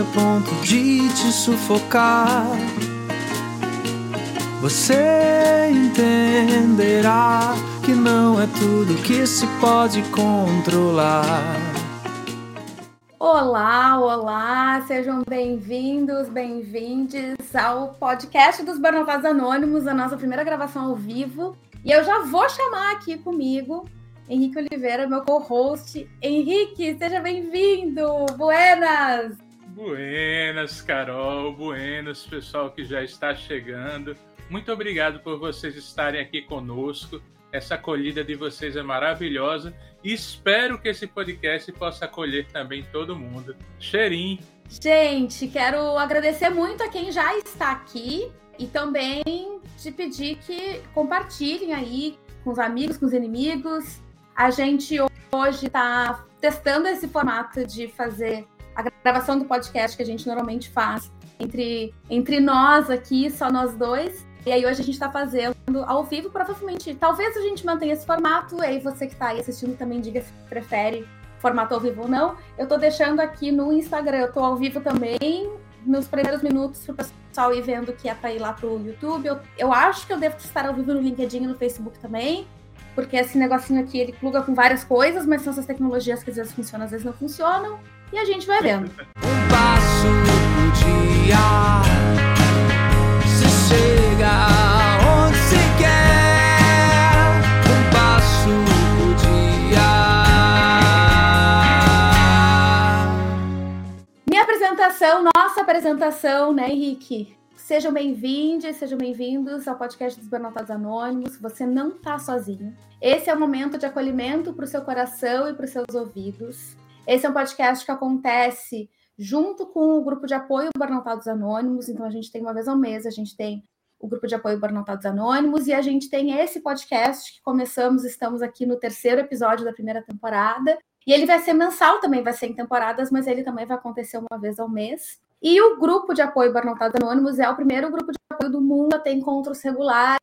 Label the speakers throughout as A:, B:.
A: a ponto de te sufocar. Você entenderá que não é tudo que se pode controlar.
B: Olá, olá, sejam bem-vindos, bem-vindes ao podcast dos Burnouts Anônimos, a nossa primeira gravação ao vivo. E eu já vou chamar aqui comigo Henrique Oliveira, meu co-host. Henrique, seja bem-vindo! Buenas!
C: Buenas, Carol, buenas, pessoal que já está chegando. Muito obrigado por vocês estarem aqui conosco. Essa acolhida de vocês é maravilhosa e espero que esse podcast possa acolher também todo mundo. Cheirinho!
B: Gente, quero agradecer muito a quem já está aqui e também te pedir que compartilhem aí com os amigos, com os inimigos. A gente hoje está testando esse formato de fazer a gravação do podcast que a gente normalmente faz entre, entre nós aqui, só nós dois. E aí hoje a gente está fazendo ao vivo, provavelmente. Talvez a gente mantenha esse formato, e aí você que está aí assistindo também diga se prefere formato ao vivo ou não. Eu estou deixando aqui no Instagram, eu estou ao vivo também, nos primeiros minutos para o pessoal ir vendo que é para ir lá para o YouTube. Eu, eu acho que eu devo estar ao vivo no LinkedIn e no Facebook também, porque esse negocinho aqui ele pluga com várias coisas, mas são essas tecnologias que às vezes funcionam, às vezes não funcionam, e a gente vai vendo.
A: Um passo por dia, se chega onde se quer. Um passo por dia.
B: Minha apresentação, nossa apresentação, né, Henrique? Sejam bem-vindos, sejam bem-vindos ao podcast dos Burnoutados Anônimos. Você não está sozinho. Esse é o momento de acolhimento para o seu coração e para os seus ouvidos. Esse é um podcast que acontece junto com o grupo de apoio Burnoutados Anônimos. Então, a gente tem uma vez ao mês, a gente tem o grupo de apoio Burnoutados Anônimos e a gente tem esse podcast que começamos, estamos aqui no terceiro episódio da primeira temporada. E ele vai ser mensal também, vai ser em temporadas, mas ele também vai acontecer uma vez ao mês. E o grupo de apoio Burnoutados Anônimos é o primeiro grupo de apoio do mundo a ter encontros regulares,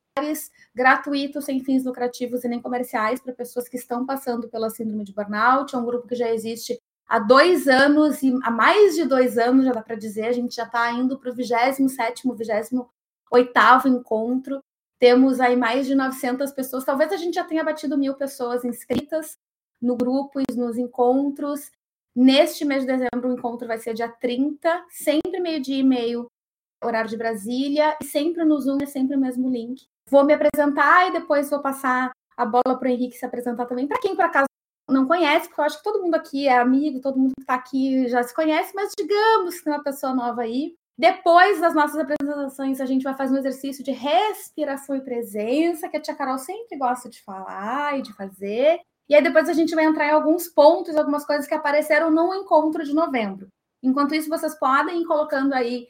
B: gratuitos, sem fins lucrativos e nem comerciais, para pessoas que estão passando pela síndrome de burnout. É um grupo que já existe há dois anos, e há mais de dois anos, já dá para dizer, a gente já está indo para o 27º, 28º encontro. Temos aí mais de 900 pessoas, talvez a gente já tenha batido mil pessoas inscritas no grupo e nos encontros. Neste mês de dezembro, o encontro vai ser dia 30, sempre meio-dia e meio, horário de Brasília, e sempre no Zoom, é sempre o mesmo link. Vou me apresentar e depois vou passar a bola para o Henrique se apresentar também. Para quem, por acaso, não conhece, porque eu acho que todo mundo aqui é amigo, todo mundo que está aqui já se conhece, mas digamos que tem uma pessoa nova aí. Depois das nossas apresentações, a gente vai fazer um exercício de respiração e presença, que a tia Carol sempre gosta de falar e de fazer. E aí depois a gente vai entrar em alguns pontos, algumas coisas que apareceram no encontro de novembro. Enquanto isso, vocês podem ir colocando aí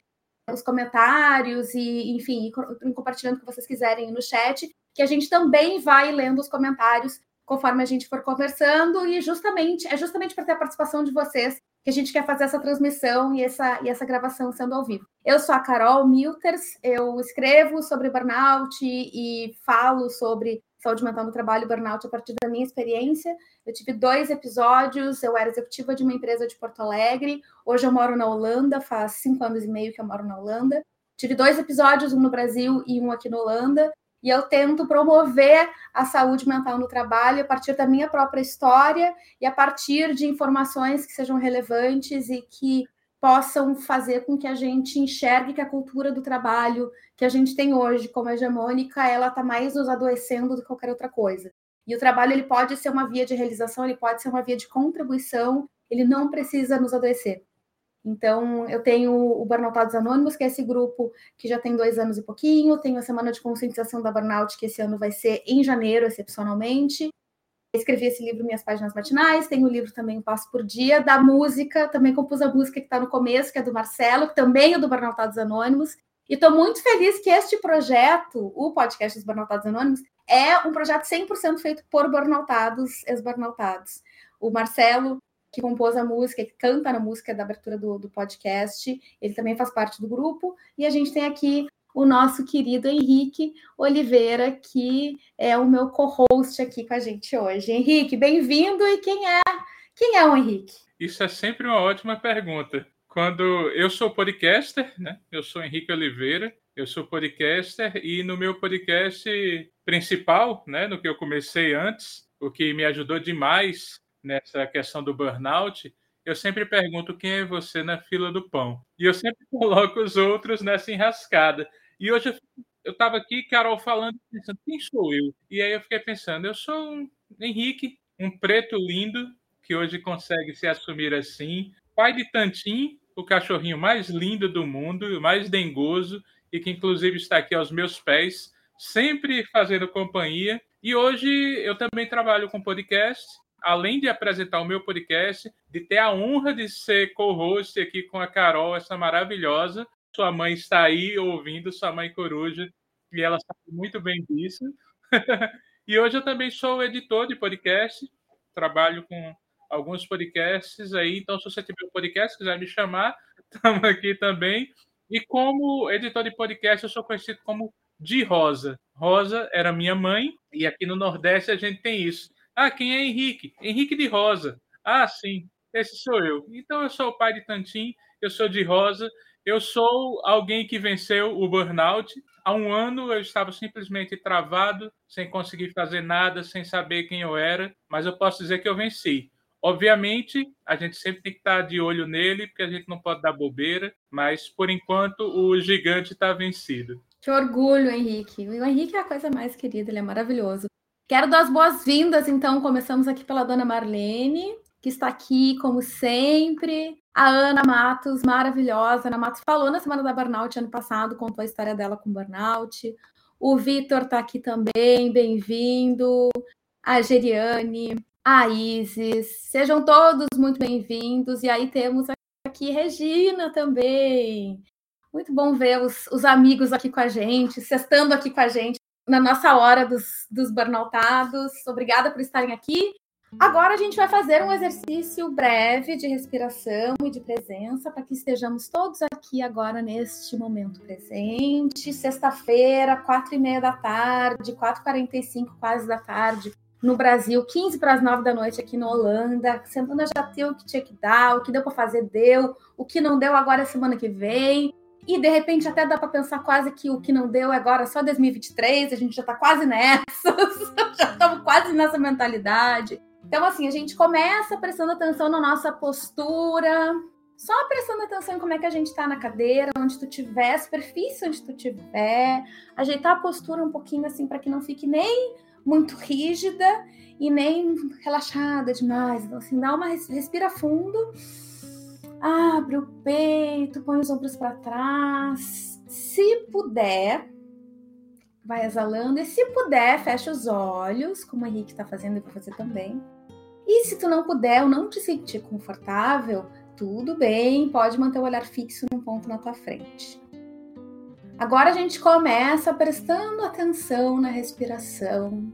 B: os comentários e, enfim, compartilhando o que vocês quiserem no chat, que a gente também vai lendo os comentários conforme a gente for conversando e justamente é justamente para ter a participação de vocês que a gente quer fazer essa transmissão e essa, e essa gravação sendo ao vivo. Eu sou a Carol Milters, eu escrevo sobre burnout e falo sobre saúde mental no trabalho burnout a partir da minha experiência. Eu tive dois episódios, eu era executiva de uma empresa de Porto Alegre, hoje eu moro na Holanda, faz cinco anos e meio que eu moro na Holanda. Tive dois episódios, um no Brasil e um aqui na Holanda, e eu tento promover a saúde mental no trabalho a partir da minha própria história e a partir de informações que sejam relevantes e que possam fazer com que a gente enxergue que a cultura do trabalho que a gente tem hoje como hegemônica, ela está mais nos adoecendo do que qualquer outra coisa. E o trabalho ele pode ser uma via de realização, ele pode ser uma via de contribuição, ele não precisa nos adoecer. Então, eu tenho o Burnoutados Anônimos, que é esse grupo que já tem dois anos e pouquinho, tenho a Semana de Conscientização da Burnout, que esse ano vai ser em janeiro, excepcionalmente, escrevi esse livro Minhas Páginas Matinais, tem o livro também Passo por Dia, da música, também compus a música que está no começo, que é do Marcelo, que também é do Burnoutados Anônimos, e estou muito feliz que este projeto, o podcast dos Burnoutados Anônimos, é um projeto 100% feito por burnoutados, ex-burnoutados. O Marcelo, que compôs a música, que canta na música da abertura do, do podcast, ele também faz parte do grupo, e a gente tem aqui o nosso querido Henrique Oliveira, que é o meu co-host aqui com a gente hoje. Henrique, bem-vindo. E quem é? Quem é o Henrique?
C: Isso é sempre uma ótima pergunta. quando eu sou podcaster, né? Eu sou Henrique Oliveira, eu sou podcaster e no meu podcast principal, né, no que eu comecei antes, o que me ajudou demais nessa questão do burnout, eu sempre pergunto quem é você na fila do pão. E eu sempre coloco os outros nessa enrascada. E hoje eu estava aqui, Carol, falando, pensando, quem sou eu? E aí eu fiquei pensando, eu sou um Henrique, um preto lindo, que hoje consegue se assumir assim, pai de Tantim, o cachorrinho mais lindo do mundo, mais dengoso, e que inclusive está aqui aos meus pés, sempre fazendo companhia. E hoje eu também trabalho com podcast, além de apresentar o meu podcast, de ter a honra de ser co-host aqui com a Carol, essa maravilhosa. Sua mãe está aí ouvindo, sua mãe coruja, e ela sabe muito bem disso. e hoje eu também sou editor de podcast, trabalho com alguns podcasts aí. Então, se você tiver um podcast, quiser me chamar, estamos aqui também. E como editor de podcast, eu sou conhecido como de Rosa. Rosa era minha mãe, e aqui no Nordeste a gente tem isso. Ah, quem é Henrique? Henrique de Rosa. Ah, sim, esse sou eu. Então eu sou o pai de Tantim, eu sou de Rosa, eu sou alguém que venceu o burnout. Há um ano eu estava simplesmente travado, sem conseguir fazer nada, sem saber quem eu era, mas eu posso dizer que eu venci. Obviamente, a gente sempre tem que estar de olho nele, porque a gente não pode dar bobeira, mas por enquanto o gigante está vencido.
B: Que orgulho, Henrique. O Henrique é a coisa mais querida, ele é maravilhoso. Quero dar as boas-vindas, então. Começamos aqui pela dona Marlene, que está aqui, como sempre. A Ana Matos, maravilhosa. Ana Matos falou na Semana da Burnout ano passado, contou a história dela com burnout. O Vitor está aqui também, bem-vindo. A Geriane, a Isis. Sejam todos muito bem-vindos. E aí temos aqui Regina também. Muito bom ver os, os amigos aqui com a gente, sextando aqui com a gente na nossa hora dos, dos burnoutados. Obrigada por estarem aqui. Agora a gente vai fazer um exercício breve de respiração e de presença para que estejamos todos aqui agora neste momento presente. Sexta-feira, quatro e meia da tarde, quatro quarenta e cinco quase da tarde no Brasil, 15 para as 9 da noite aqui na Holanda. Semana já deu o que tinha que dar, o que deu para fazer, deu. O que não deu agora é semana que vem. E de repente até dá para pensar quase que o que não deu é agora só 2023, a gente já está quase nessa, já estamos quase nessa mentalidade. Então, assim, a gente começa prestando atenção na nossa postura, só prestando atenção em como é que a gente está na cadeira, onde tu tiver, superfície onde tu tiver, ajeitar a postura um pouquinho assim para que não fique nem muito rígida e nem relaxada demais. Então, assim, dá uma respira fundo, abre o peito, põe os ombros para trás. Se puder, vai exalando. E se puder, fecha os olhos, como o Henrique está fazendo e para você também. E se tu não puder ou não te sentir confortável, tudo bem, pode manter o olhar fixo num ponto na tua frente. Agora a gente começa prestando atenção na respiração.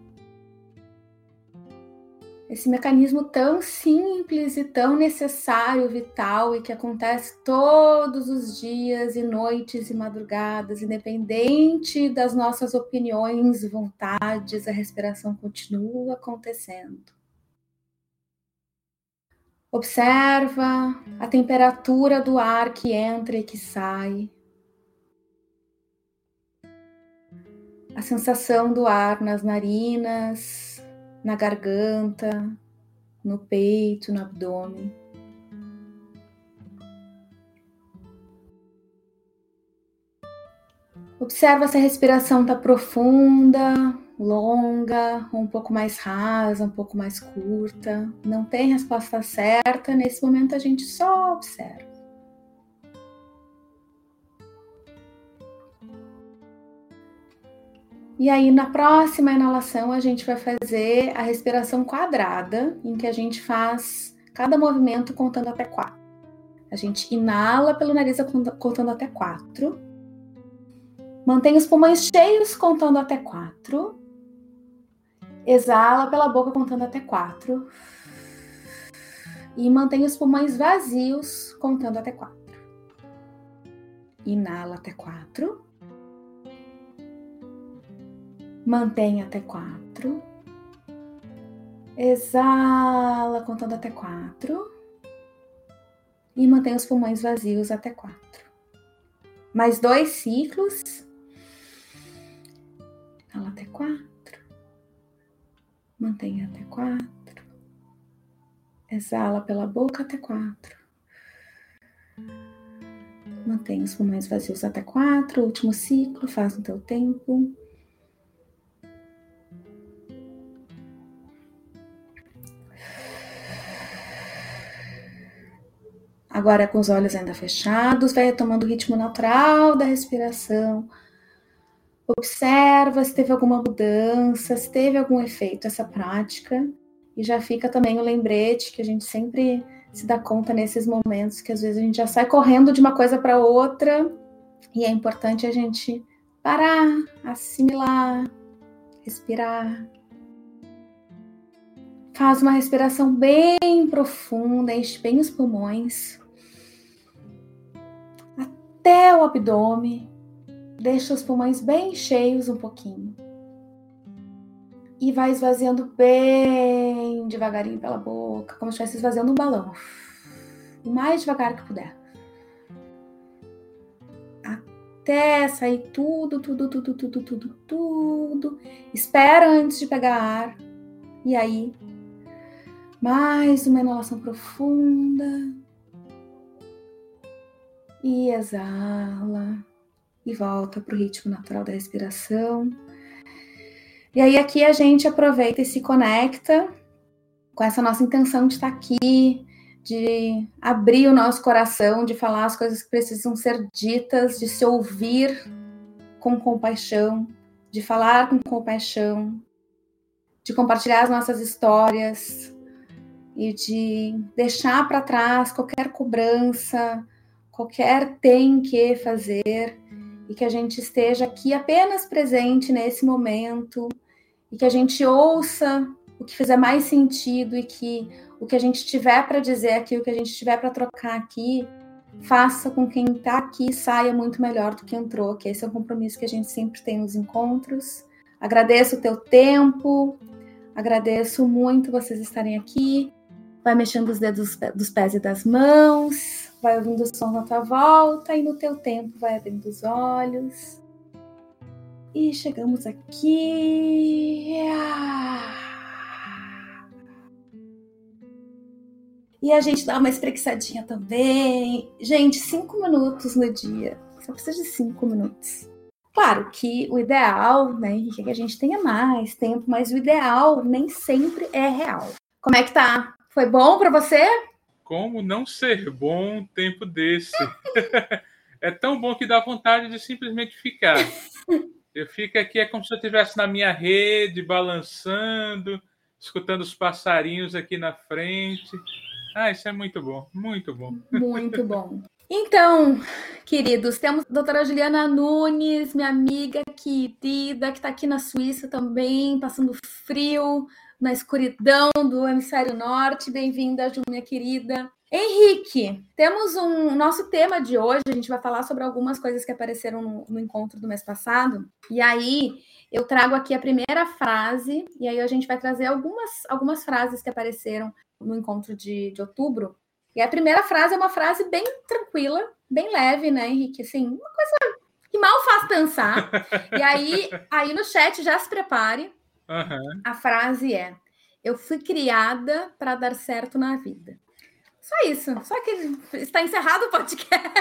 B: Esse mecanismo tão simples e tão necessário, vital e que acontece todos os dias e noites e madrugadas, independente das nossas opiniões, vontades, a respiração continua acontecendo. Observa a temperatura do ar que entra e que sai. a sensação do ar nas narinas, na garganta, no peito, no abdômen. Observa se a respiração está profunda, longa, um pouco mais rasa, um pouco mais curta. Não tem resposta certa, nesse momento a gente só observa. E aí, na próxima inalação, a gente vai fazer a respiração quadrada, em que a gente faz cada movimento contando até quatro. A gente inala pelo nariz contando até quatro. Mantém os pulmões cheios contando até quatro. Exala pela boca contando até quatro. E mantém os pulmões vazios contando até quatro. Inala até quatro. Mantenha até quatro. Exala, contando até quatro. E mantém os pulmões vazios até quatro. Mais dois ciclos. Fala até quatro. Mantenha até quatro. Exala pela boca até quatro. Mantenha os pulmões vazios até quatro. Último ciclo, faz no teu tempo. Agora com os olhos ainda fechados, vai retomando o ritmo natural da respiração. Observa se teve alguma mudança, se teve algum efeito essa prática. E já fica também o lembrete que a gente sempre se dá conta nesses momentos que às vezes a gente já sai correndo de uma coisa para outra e é importante a gente parar, assimilar, respirar. Faz uma respiração bem profunda, enche bem os pulmões até o abdômen. Deixa os pulmões bem cheios um pouquinho. E vai esvaziando bem devagarinho pela boca, como se estivesse esvaziando um balão. O mais devagar que puder. Até sair tudo, tudo, tudo, tudo, tudo, tudo. Espera antes de pegar ar. E aí, mais uma inalação profunda e exala e volta para o ritmo natural da respiração. E aí aqui a gente aproveita e se conecta com essa nossa intenção de estar aqui, de abrir o nosso coração, de falar as coisas que precisam ser ditas, de se ouvir com compaixão, de falar com compaixão, de compartilhar as nossas histórias e de deixar para trás qualquer cobrança, qualquer tem que fazer e que a gente esteja aqui apenas presente nesse momento e que a gente ouça o que fizer mais sentido e que o que a gente tiver para dizer aqui, o que a gente tiver para trocar aqui, faça com quem está aqui saia muito melhor do que entrou, que esse é o compromisso que a gente sempre tem nos encontros. Agradeço o teu tempo, agradeço muito vocês estarem aqui. Vai mexendo os dedos dos pés e das mãos vai ouvindo o som na tua volta e no teu tempo vai abrindo os olhos. E chegamos aqui. E a gente dá uma espreguiçadinha também. Gente, cinco minutos no dia. Só precisa de cinco minutos. Claro que o ideal, né, Henrique, é que a gente tenha mais tempo, mas o ideal nem sempre é real. Como é que tá? Foi bom para você?
C: Como não ser bom um tempo desse? é tão bom que dá vontade de simplesmente ficar. Eu fico aqui, é como se eu estivesse na minha rede, balançando, escutando os passarinhos aqui na frente. Ah, isso é muito bom, muito bom.
B: Muito bom. Então, queridos, temos a doutora Juliana Nunes, minha amiga querida, que está aqui na Suíça também, passando frio, na escuridão do hemisfério norte. Bem-vinda, Ju, minha querida. Henrique, temos um nosso tema de hoje. A gente vai falar sobre algumas coisas que apareceram no, no, encontro do mês passado. E aí eu trago aqui a primeira frase, e aí a gente vai trazer algumas, algumas frases que apareceram no encontro de, de outubro. E a primeira frase é uma frase bem tranquila, bem leve, né, Henrique? Assim, uma coisa que mal faz pensar. e aí, aí no chat já se prepare, Uhum. A frase é: Eu fui criada para dar certo na vida. Só isso. Só que está encerrado o podcast.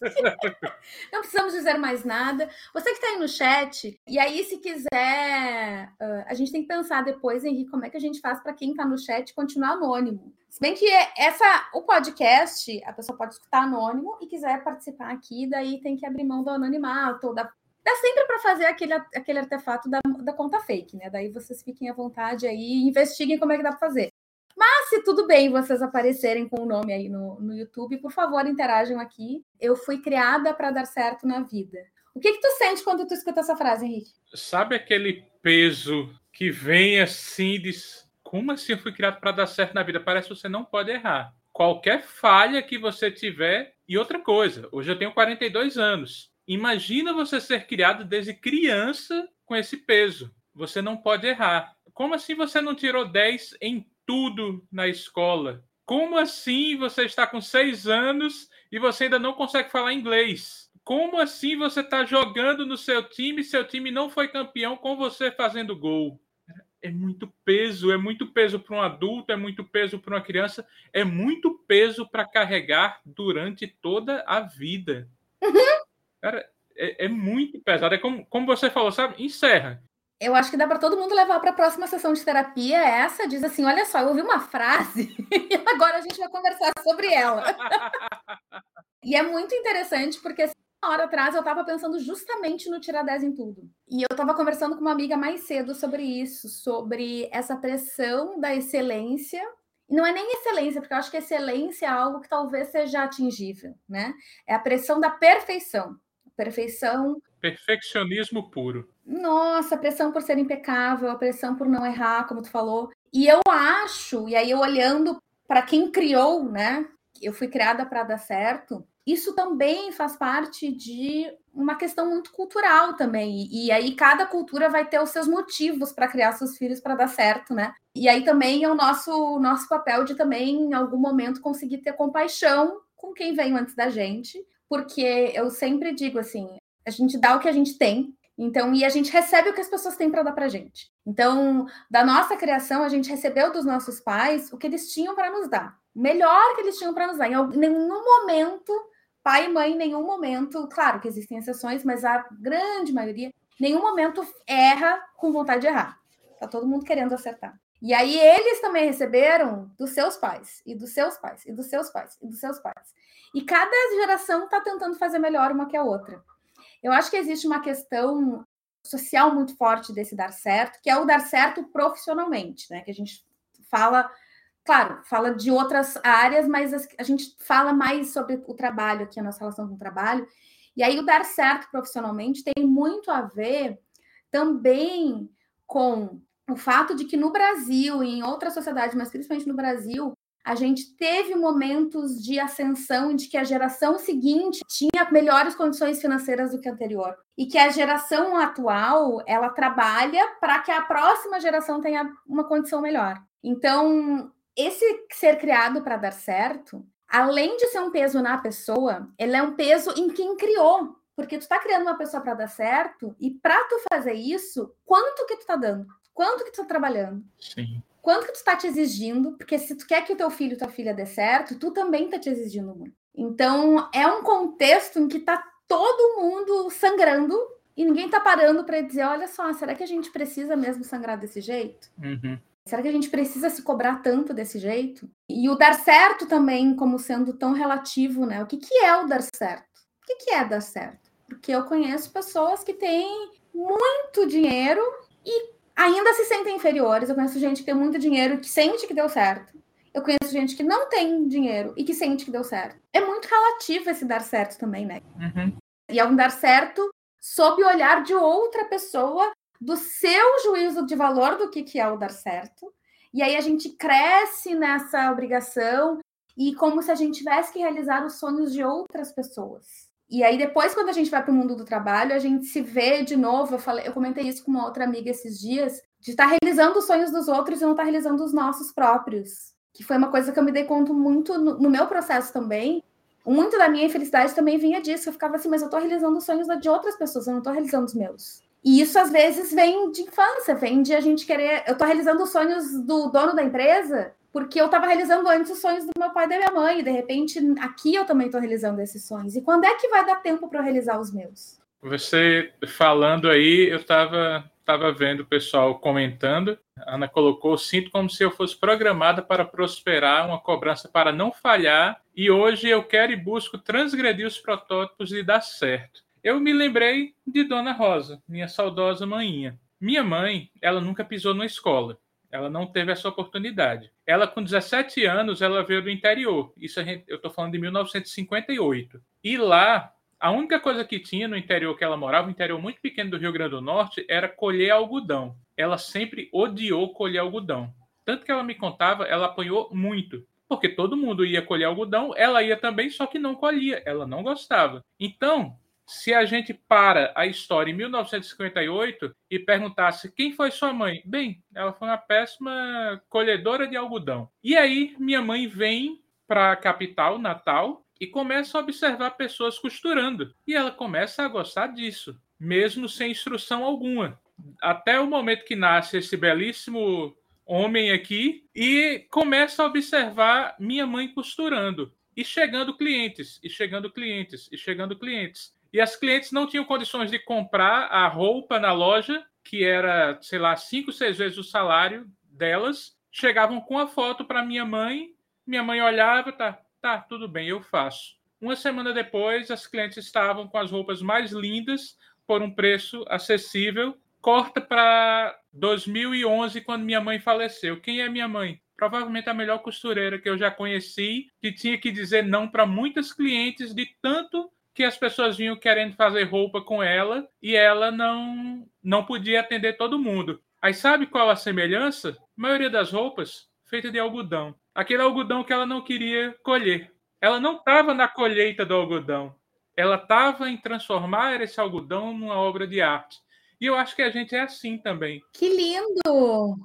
B: Não precisamos dizer mais nada. Você que está aí no chat, e aí, se quiser, a gente tem que pensar depois, Henrique, como é que a gente faz para quem está no chat continuar anônimo. Se bem que essa, o podcast, a pessoa pode escutar anônimo e quiser participar aqui, daí tem que abrir mão do anonimato, da Dá sempre para fazer aquele, aquele artefato da, da conta fake, né? Daí vocês fiquem à vontade aí e investiguem como é que dá para fazer. Mas se tudo bem vocês aparecerem com o nome aí no, no YouTube, por favor, interajam aqui. Eu fui criada para dar certo na vida. O que que tu sente quando tu escuta essa frase, Henrique?
C: Sabe aquele peso que vem assim e diz: Como assim eu fui criado para dar certo na vida? Parece que você não pode errar. Qualquer falha que você tiver. E outra coisa, hoje eu tenho 42 anos. Imagina você ser criado desde criança com esse peso. Você não pode errar. Como assim você não tirou 10 em tudo na escola? Como assim você está com seis anos e você ainda não consegue falar inglês? Como assim você está jogando no seu time e seu time não foi campeão com você fazendo gol? É muito peso, é muito peso para um adulto, é muito peso para uma criança, é muito peso para carregar durante toda a vida. Uhum. Cara, é, é, muito pesado. É como, como você falou, sabe? Encerra
B: eu acho que dá para todo mundo levar para a próxima sessão de terapia essa, diz assim, olha só, eu ouvi uma frase e agora a gente vai conversar sobre ela. e é muito interessante porque assim, uma hora atrás eu estava pensando justamente no tirar 10 em tudo. E eu estava conversando com uma amiga mais cedo sobre isso, sobre essa pressão da excelência. Não é nem excelência, porque eu acho que excelência é algo que talvez seja atingível, né? É a pressão da perfeição. Perfeição.
C: Perfeccionismo puro.
B: Nossa, pressão por ser impecável, a pressão por não errar, como tu falou. E eu acho, e aí eu olhando para quem criou, né? Eu fui criada para dar certo. Isso também faz parte de uma questão muito cultural também. E aí cada cultura vai ter os seus motivos para criar seus filhos para dar certo, né? E aí também é o nosso nosso papel de também em algum momento conseguir ter compaixão com quem veio antes da gente, porque eu sempre digo assim, a gente dá o que a gente tem, então, e a gente recebe o que as pessoas têm para dar para gente. Então, da nossa criação, a gente recebeu dos nossos pais o que eles tinham para nos dar. O melhor que eles tinham para nos dar. Em nenhum momento, pai e mãe, em nenhum momento, claro que existem exceções, mas a grande maioria, nenhum momento erra com vontade de errar. Tá todo mundo querendo acertar. E aí eles também receberam dos seus pais, e dos seus pais, e dos seus pais, e dos seus pais. E cada geração está tentando fazer melhor uma que a outra. Eu acho que existe uma questão social muito forte desse dar certo, que é o dar certo profissionalmente, né? Que a gente fala, claro, fala de outras áreas, mas a gente fala mais sobre o trabalho aqui, a nossa relação com o trabalho. E aí o dar certo profissionalmente tem muito a ver também com o fato de que no Brasil e em outras sociedades, mas principalmente no Brasil, a gente teve momentos de ascensão de que a geração seguinte tinha melhores condições financeiras do que a anterior e que a geração atual ela trabalha para que a próxima geração tenha uma condição melhor. Então, esse ser criado para dar certo, além de ser um peso na pessoa, ele é um peso em quem criou, porque tu está criando uma pessoa para dar certo e para tu fazer isso, quanto que tu está dando? Quanto que tu está trabalhando?
C: Sim
B: quanto que tu está te exigindo, porque se tu quer que o teu filho, tua filha dê certo, tu também está te exigindo muito. Então, é um contexto em que está todo mundo sangrando e ninguém está parando para dizer, olha só, será que a gente precisa mesmo sangrar desse jeito?
C: Uhum.
B: Será que a gente precisa se cobrar tanto desse jeito? E o dar certo também, como sendo tão relativo, né? O que, que é o dar certo? O que, que é dar certo? Porque eu conheço pessoas que têm muito dinheiro e ainda se sentem inferiores. Eu conheço gente que tem muito dinheiro e que sente que deu certo. Eu conheço gente que não tem dinheiro e que sente que deu certo. É muito relativo esse dar certo também, né?
C: Uhum.
B: E é um dar certo sob o olhar de outra pessoa, do seu juízo de valor do que, que é o dar certo. E aí a gente cresce nessa obrigação e como se a gente tivesse que realizar os sonhos de outras pessoas. E aí, depois, quando a gente vai para o mundo do trabalho, a gente se vê de novo. Eu, falei, eu comentei isso com uma outra amiga esses dias, de estar tá realizando os sonhos dos outros e não estar tá realizando os nossos próprios. Que foi uma coisa que eu me dei conta muito no, no meu processo também. Muito da minha infelicidade também vinha disso. Eu ficava assim, mas eu estou realizando os sonhos de outras pessoas, eu não estou realizando os meus. E isso às vezes vem de infância, vem de a gente querer. Eu estou realizando os sonhos do dono da empresa porque eu estava realizando antes os sonhos do meu pai e da minha mãe, e de repente aqui eu também estou realizando esses sonhos. E quando é que vai dar tempo para eu realizar os meus?
C: Você falando aí, eu estava tava vendo o pessoal comentando. A Ana colocou: sinto como se eu fosse programada para prosperar, uma cobrança para não falhar, e hoje eu quero e busco transgredir os protótipos e dar certo. Eu me lembrei de Dona Rosa, minha saudosa manhinha. Minha mãe, ela nunca pisou na escola. Ela não teve essa oportunidade. Ela, com 17 anos, ela veio do interior. Isso gente, eu estou falando de 1958. E lá, a única coisa que tinha no interior que ela morava, um interior muito pequeno do Rio Grande do Norte, era colher algodão. Ela sempre odiou colher algodão. Tanto que ela me contava, ela apanhou muito. Porque todo mundo ia colher algodão, ela ia também, só que não colhia. Ela não gostava. Então, se a gente para a história em 1958 e perguntasse quem foi sua mãe, bem, ela foi uma péssima colhedora de algodão. E aí minha mãe vem para a capital, Natal, e começa a observar pessoas costurando. E ela começa a gostar disso, mesmo sem instrução alguma. Até o momento que nasce esse belíssimo homem aqui e começa a observar minha mãe costurando. E chegando clientes, e chegando clientes, e chegando clientes. E as clientes não tinham condições de comprar a roupa na loja, que era, sei lá, cinco, seis vezes o salário delas. Chegavam com a foto para minha mãe, minha mãe olhava, tá, Tá, tudo bem, eu faço. Uma semana depois, as clientes estavam com as roupas mais lindas por um preço acessível. Corta para 2011, quando minha mãe faleceu. Quem é minha mãe? Provavelmente a melhor costureira que eu já conheci, que tinha que dizer não para muitas clientes, de tanto que as pessoas vinham querendo fazer roupa com ela e ela não, não podia atender todo mundo. Aí sabe qual a semelhança? A maioria das roupas feita de algodão aquele algodão que ela não queria colher. Ela não estava na colheita do algodão. Ela estava em transformar esse algodão numa obra de arte. E eu acho que a gente é assim também.
B: Que lindo!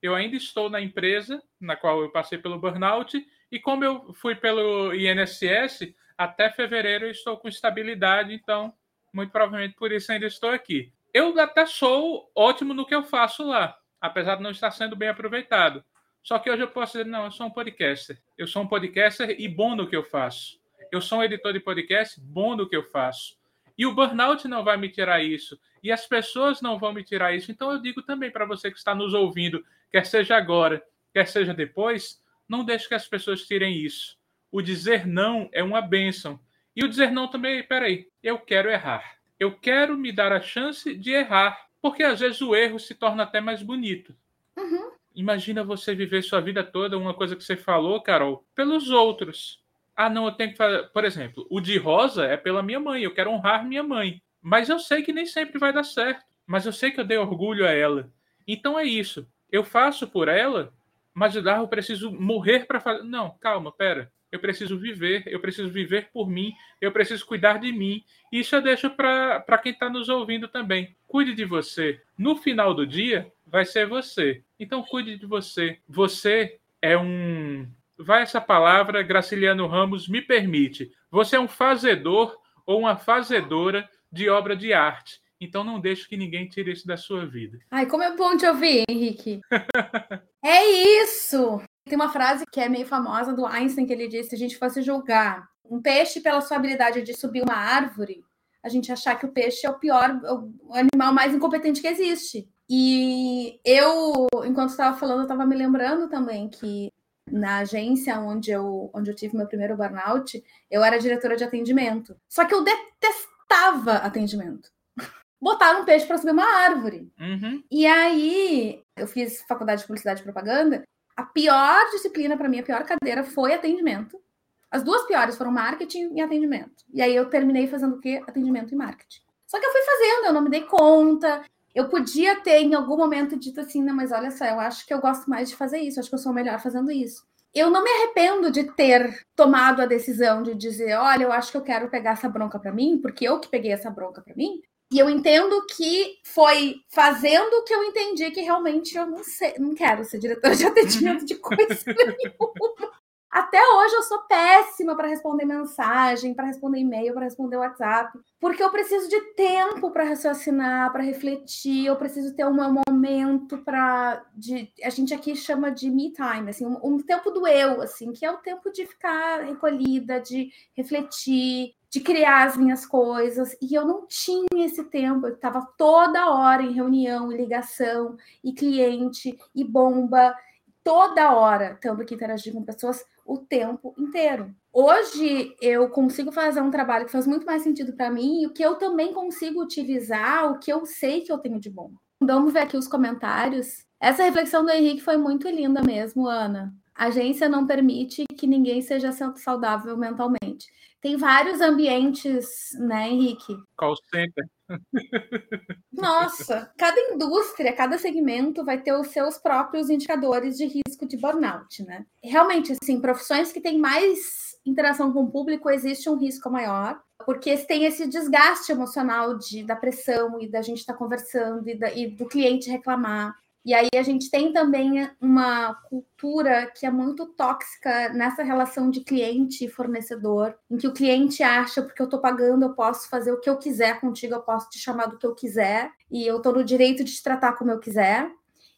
C: Eu ainda estou na empresa na qual eu passei pelo burnout e como eu fui pelo INSS, até fevereiro eu estou com estabilidade, então muito provavelmente por isso ainda estou aqui. Eu até sou ótimo no que eu faço lá, apesar de não estar sendo bem aproveitado. Só que hoje eu posso dizer, não, eu sou um podcaster. Eu sou um podcaster e bom no que eu faço. Eu sou um editor de podcast bom no que eu faço. E o burnout não vai me tirar isso. E as pessoas não vão me tirar isso. Então eu digo também para você que está nos ouvindo, quer seja agora, quer seja depois, não deixe que as pessoas tirem isso. O dizer não é uma bênção. E o dizer não também, peraí, eu quero errar. Eu quero me dar a chance de errar. Porque às vezes o erro se torna até mais bonito.
B: Uhum.
C: Imagina você viver sua vida toda, uma coisa que você falou, Carol, pelos outros. Ah, não, eu tenho que fazer. Por exemplo, o de rosa é pela minha mãe, eu quero honrar minha mãe. Mas eu sei que nem sempre vai dar certo. Mas eu sei que eu dei orgulho a ela. Então é isso. Eu faço por ela, mas eu preciso morrer para fazer. Não, calma, pera. Eu preciso viver, eu preciso viver por mim, eu preciso cuidar de mim. Isso eu deixo para quem está nos ouvindo também. Cuide de você. No final do dia, vai ser você. Então cuide de você. Você é um. Vai essa palavra, Graciliano Ramos me permite. Você é um fazedor ou uma fazedora de obra de arte. Então não deixe que ninguém tire isso da sua vida.
B: Ai, como é bom te ouvir, Henrique. é isso! Tem uma frase que é meio famosa do Einstein que ele disse: se a gente fosse julgar um peixe pela sua habilidade de subir uma árvore, a gente achar que o peixe é o pior, o animal mais incompetente que existe. E eu, enquanto estava falando, eu estava me lembrando também que na agência onde eu, onde eu tive meu primeiro burnout, eu era diretora de atendimento. Só que eu detestava atendimento. Botaram um peixe para subir uma árvore.
C: Uhum.
B: E aí, eu fiz faculdade de publicidade e propaganda. A pior disciplina para mim, a pior cadeira foi atendimento. As duas piores foram marketing e atendimento. E aí eu terminei fazendo o quê? Atendimento e marketing. Só que eu fui fazendo, eu não me dei conta, eu podia ter em algum momento dito assim, não, mas olha só, eu acho que eu gosto mais de fazer isso, acho que eu sou melhor fazendo isso. Eu não me arrependo de ter tomado a decisão de dizer, olha, eu acho que eu quero pegar essa bronca para mim, porque eu que peguei essa bronca para mim. E eu entendo que foi fazendo que eu entendi que realmente eu não sei, não quero ser diretora de atendimento uhum. de coisa nenhuma. Até hoje eu sou péssima para responder mensagem, para responder e-mail, para responder WhatsApp, porque eu preciso de tempo para raciocinar, para refletir, eu preciso ter um momento para a gente aqui chama de me time, assim, um, um tempo do eu, assim, que é o tempo de ficar recolhida, de refletir, de criar as minhas coisas, e eu não tinha esse tempo, eu estava toda hora em reunião, e ligação, e cliente, e bomba, toda hora tendo que interagir com pessoas o tempo inteiro. Hoje eu consigo fazer um trabalho que faz muito mais sentido para mim e que eu também consigo utilizar, o que eu sei que eu tenho de bom. Vamos ver aqui os comentários. Essa reflexão do Henrique foi muito linda mesmo, Ana. A agência não permite que ninguém seja saudável mentalmente. Tem vários ambientes, né, Henrique?
C: Call center.
B: Nossa, cada indústria, cada segmento vai ter os seus próprios indicadores de risco de burnout, né? Realmente, assim, profissões que têm mais interação com o público existe um risco maior, porque tem esse desgaste emocional de, da pressão e da gente estar tá conversando e, da, e do cliente reclamar. E aí a gente tem também uma cultura que é muito tóxica nessa relação de cliente e fornecedor, em que o cliente acha, porque eu estou pagando, eu posso fazer o que eu quiser contigo, eu posso te chamar do que eu quiser, e eu estou no direito de te tratar como eu quiser.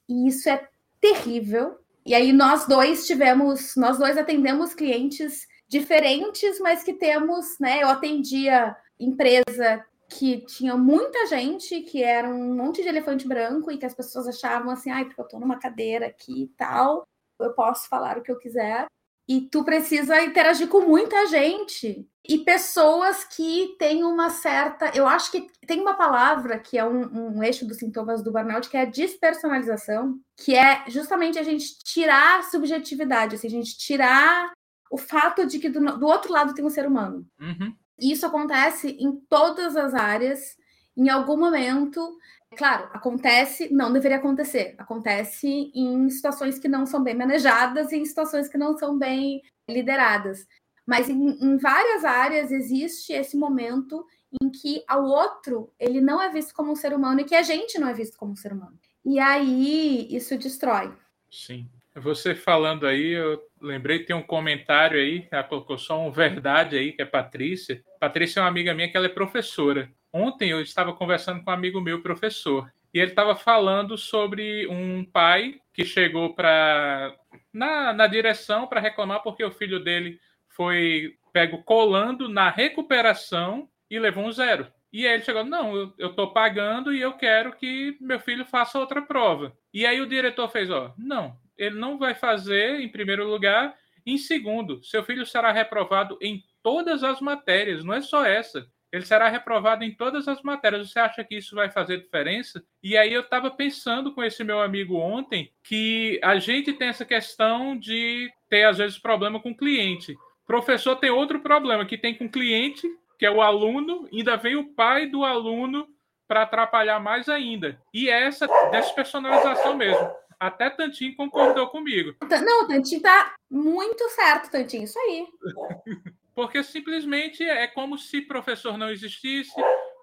B: E isso é terrível. E aí nós dois tivemos, nós dois atendemos clientes diferentes, mas que temos, né? Eu atendia empresa que tinha muita gente, que era um monte de elefante branco e que as pessoas achavam assim, ai, porque eu tô numa cadeira aqui e tal, eu posso falar o que eu quiser. E tu precisa interagir com muita gente e pessoas que têm uma certa. Eu acho que tem uma palavra que é um, um eixo dos sintomas do burnout, que é a despersonalização, que é justamente a gente tirar a subjetividade, assim, a gente tirar o fato de que do, do outro lado tem um ser humano.
C: Uhum.
B: Isso acontece em todas as áreas, em algum momento. Claro, acontece, não deveria acontecer. Acontece em situações que não são bem manejadas e em situações que não são bem lideradas. Mas em, em várias áreas existe esse momento em que o outro ele não é visto como um ser humano e que a gente não é visto como um ser humano. E aí isso destrói.
C: Sim. Você falando aí, eu lembrei, tem um comentário aí, ela colocou só um verdade aí, que é Patrícia. Patrícia é uma amiga minha que ela é professora. Ontem eu estava conversando com um amigo meu, professor, e ele estava falando sobre um pai que chegou para na, na direção para reclamar porque o filho dele foi pego colando na recuperação e levou um zero. E aí ele chegou, não, eu, estou pagando e eu quero que meu filho faça outra prova. E aí o diretor fez, ó, não, ele não vai fazer em primeiro lugar. Em segundo, seu filho será reprovado em todas as matérias, não é só essa. Ele será reprovado em todas as matérias. Você acha que isso vai fazer diferença? E aí eu estava pensando com esse meu amigo ontem que a gente tem essa questão de ter, às vezes, problema com cliente. Professor tem outro problema que tem com cliente, que é o aluno, ainda vem o pai do aluno para atrapalhar mais ainda. E é essa despersonalização mesmo. Até Tantinho concordou comigo.
B: Não, Tantinho tá muito certo, Tantinho, isso aí.
C: Porque simplesmente é como se professor não existisse,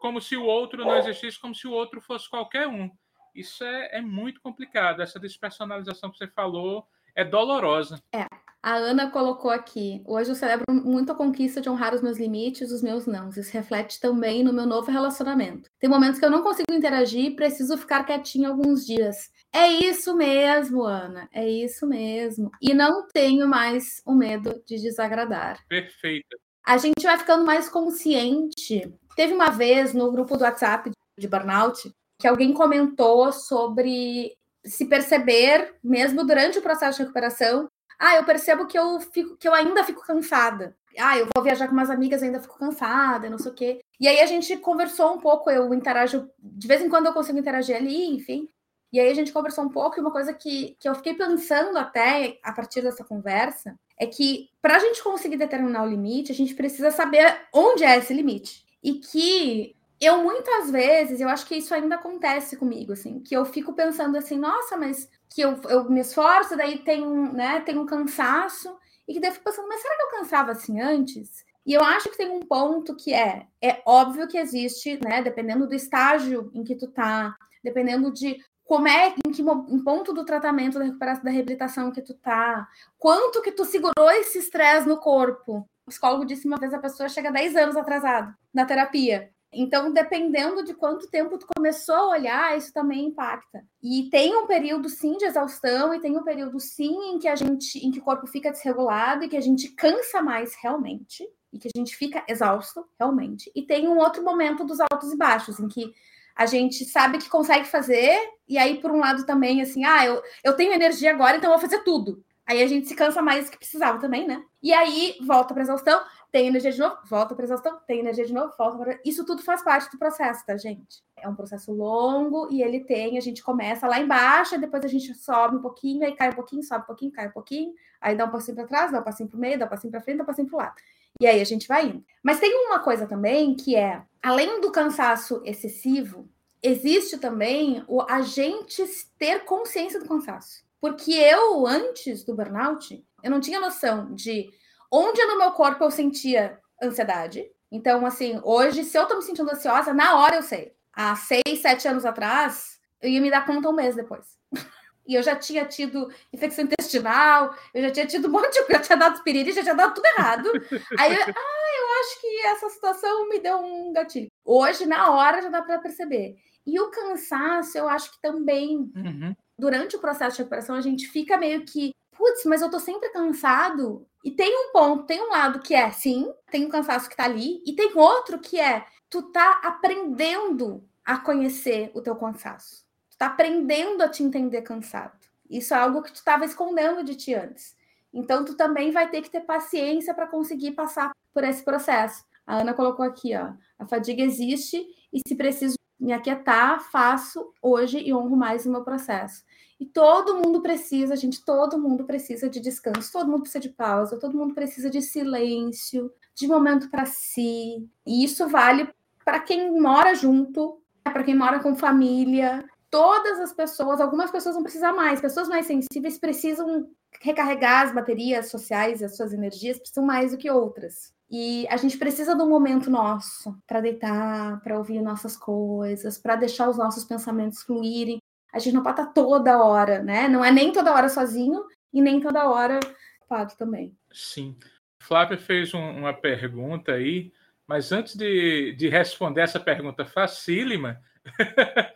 C: como se o outro não existisse, como se o outro fosse qualquer um. Isso é, é muito complicado. Essa despersonalização que você falou é dolorosa.
B: É. A Ana colocou aqui: hoje eu celebro muito a conquista de honrar os meus limites, os meus não. Isso reflete também no meu novo relacionamento. Tem momentos que eu não consigo interagir e preciso ficar quietinho alguns dias. É isso mesmo, Ana. É isso mesmo. E não tenho mais o medo de desagradar.
C: Perfeito.
B: A gente vai ficando mais consciente. Teve uma vez no grupo do WhatsApp de burnout que alguém comentou sobre se perceber, mesmo durante o processo de recuperação, ah, eu percebo que eu fico, que eu ainda fico cansada. Ah, eu vou viajar com umas amigas, ainda fico cansada, não sei o quê. E aí a gente conversou um pouco, eu interajo, de vez em quando eu consigo interagir ali, enfim. E aí a gente conversou um pouco, e uma coisa que, que eu fiquei pensando até a partir dessa conversa é que para a gente conseguir determinar o limite, a gente precisa saber onde é esse limite. E que eu muitas vezes, eu acho que isso ainda acontece comigo, assim, que eu fico pensando assim, nossa, mas que eu, eu me esforço, daí tem um, né, tem um cansaço, e que daí eu fico pensando, mas será que eu cansava assim antes? E eu acho que tem um ponto que é, é óbvio que existe, né, dependendo do estágio em que tu tá, dependendo de como é, em que em ponto do tratamento da recuperação da reabilitação que tu tá, quanto que tu segurou esse estresse no corpo. O psicólogo disse uma vez a pessoa chega 10 anos atrasada na terapia. Então, dependendo de quanto tempo tu começou a olhar, isso também impacta. E tem um período sim de exaustão e tem um período sim em que a gente, em que o corpo fica desregulado e que a gente cansa mais realmente e que a gente fica exausto realmente. E tem um outro momento dos altos e baixos em que a gente sabe que consegue fazer, e aí, por um lado, também, assim, ah, eu, eu tenho energia agora, então eu vou fazer tudo. Aí a gente se cansa mais do que precisava também, né? E aí volta para exaustão, tem energia de novo, volta para exaustão, tem energia de novo, volta para. Isso tudo faz parte do processo, tá, gente? É um processo longo e ele tem, a gente começa lá embaixo, depois a gente sobe um pouquinho, aí cai um pouquinho, sobe um pouquinho, cai um pouquinho, aí dá um passinho para trás, dá um passinho para o meio, dá um passinho para frente, dá um passinho para o lado. E aí a gente vai indo. Mas tem uma coisa também que é, além do cansaço excessivo, existe também o a gente ter consciência do cansaço. Porque eu, antes do burnout, eu não tinha noção de onde no meu corpo eu sentia ansiedade. Então, assim, hoje, se eu tô me sentindo ansiosa, na hora eu sei. Há seis, sete anos atrás, eu ia me dar conta um mês depois. E eu já tinha tido infecção intestinal, eu já tinha tido um monte de coisa, já tinha dado espiriri, já tinha dado tudo errado. Aí, eu, ah, eu acho que essa situação me deu um gatilho. Hoje, na hora, já dá para perceber. E o cansaço, eu acho que também, uhum. durante o processo de recuperação, a gente fica meio que, putz, mas eu tô sempre cansado. E tem um ponto, tem um lado que é, sim, tem um cansaço que tá ali, e tem outro que é, tu tá aprendendo a conhecer o teu cansaço. Tu tá aprendendo a te entender cansado. Isso é algo que tu estava escondendo de ti antes. Então, tu também vai ter que ter paciência para conseguir passar por esse processo. A Ana colocou aqui, ó, a fadiga existe e se preciso me aquietar, faço hoje e honro mais o meu processo. E todo mundo precisa, gente, todo mundo precisa de descanso, todo mundo precisa de pausa, todo mundo precisa de silêncio, de momento para si. E isso vale para quem mora junto, para quem mora com família. Todas as pessoas, algumas pessoas vão precisar mais, pessoas mais sensíveis precisam recarregar as baterias sociais, as suas energias, precisam mais do que outras. E a gente precisa de um momento nosso para deitar, para ouvir nossas coisas, para deixar os nossos pensamentos fluírem. A gente não pode estar toda hora, né? Não é nem toda hora sozinho e nem toda hora ocupado também.
C: Sim. Flávia fez um, uma pergunta aí, mas antes de, de responder essa pergunta facílima,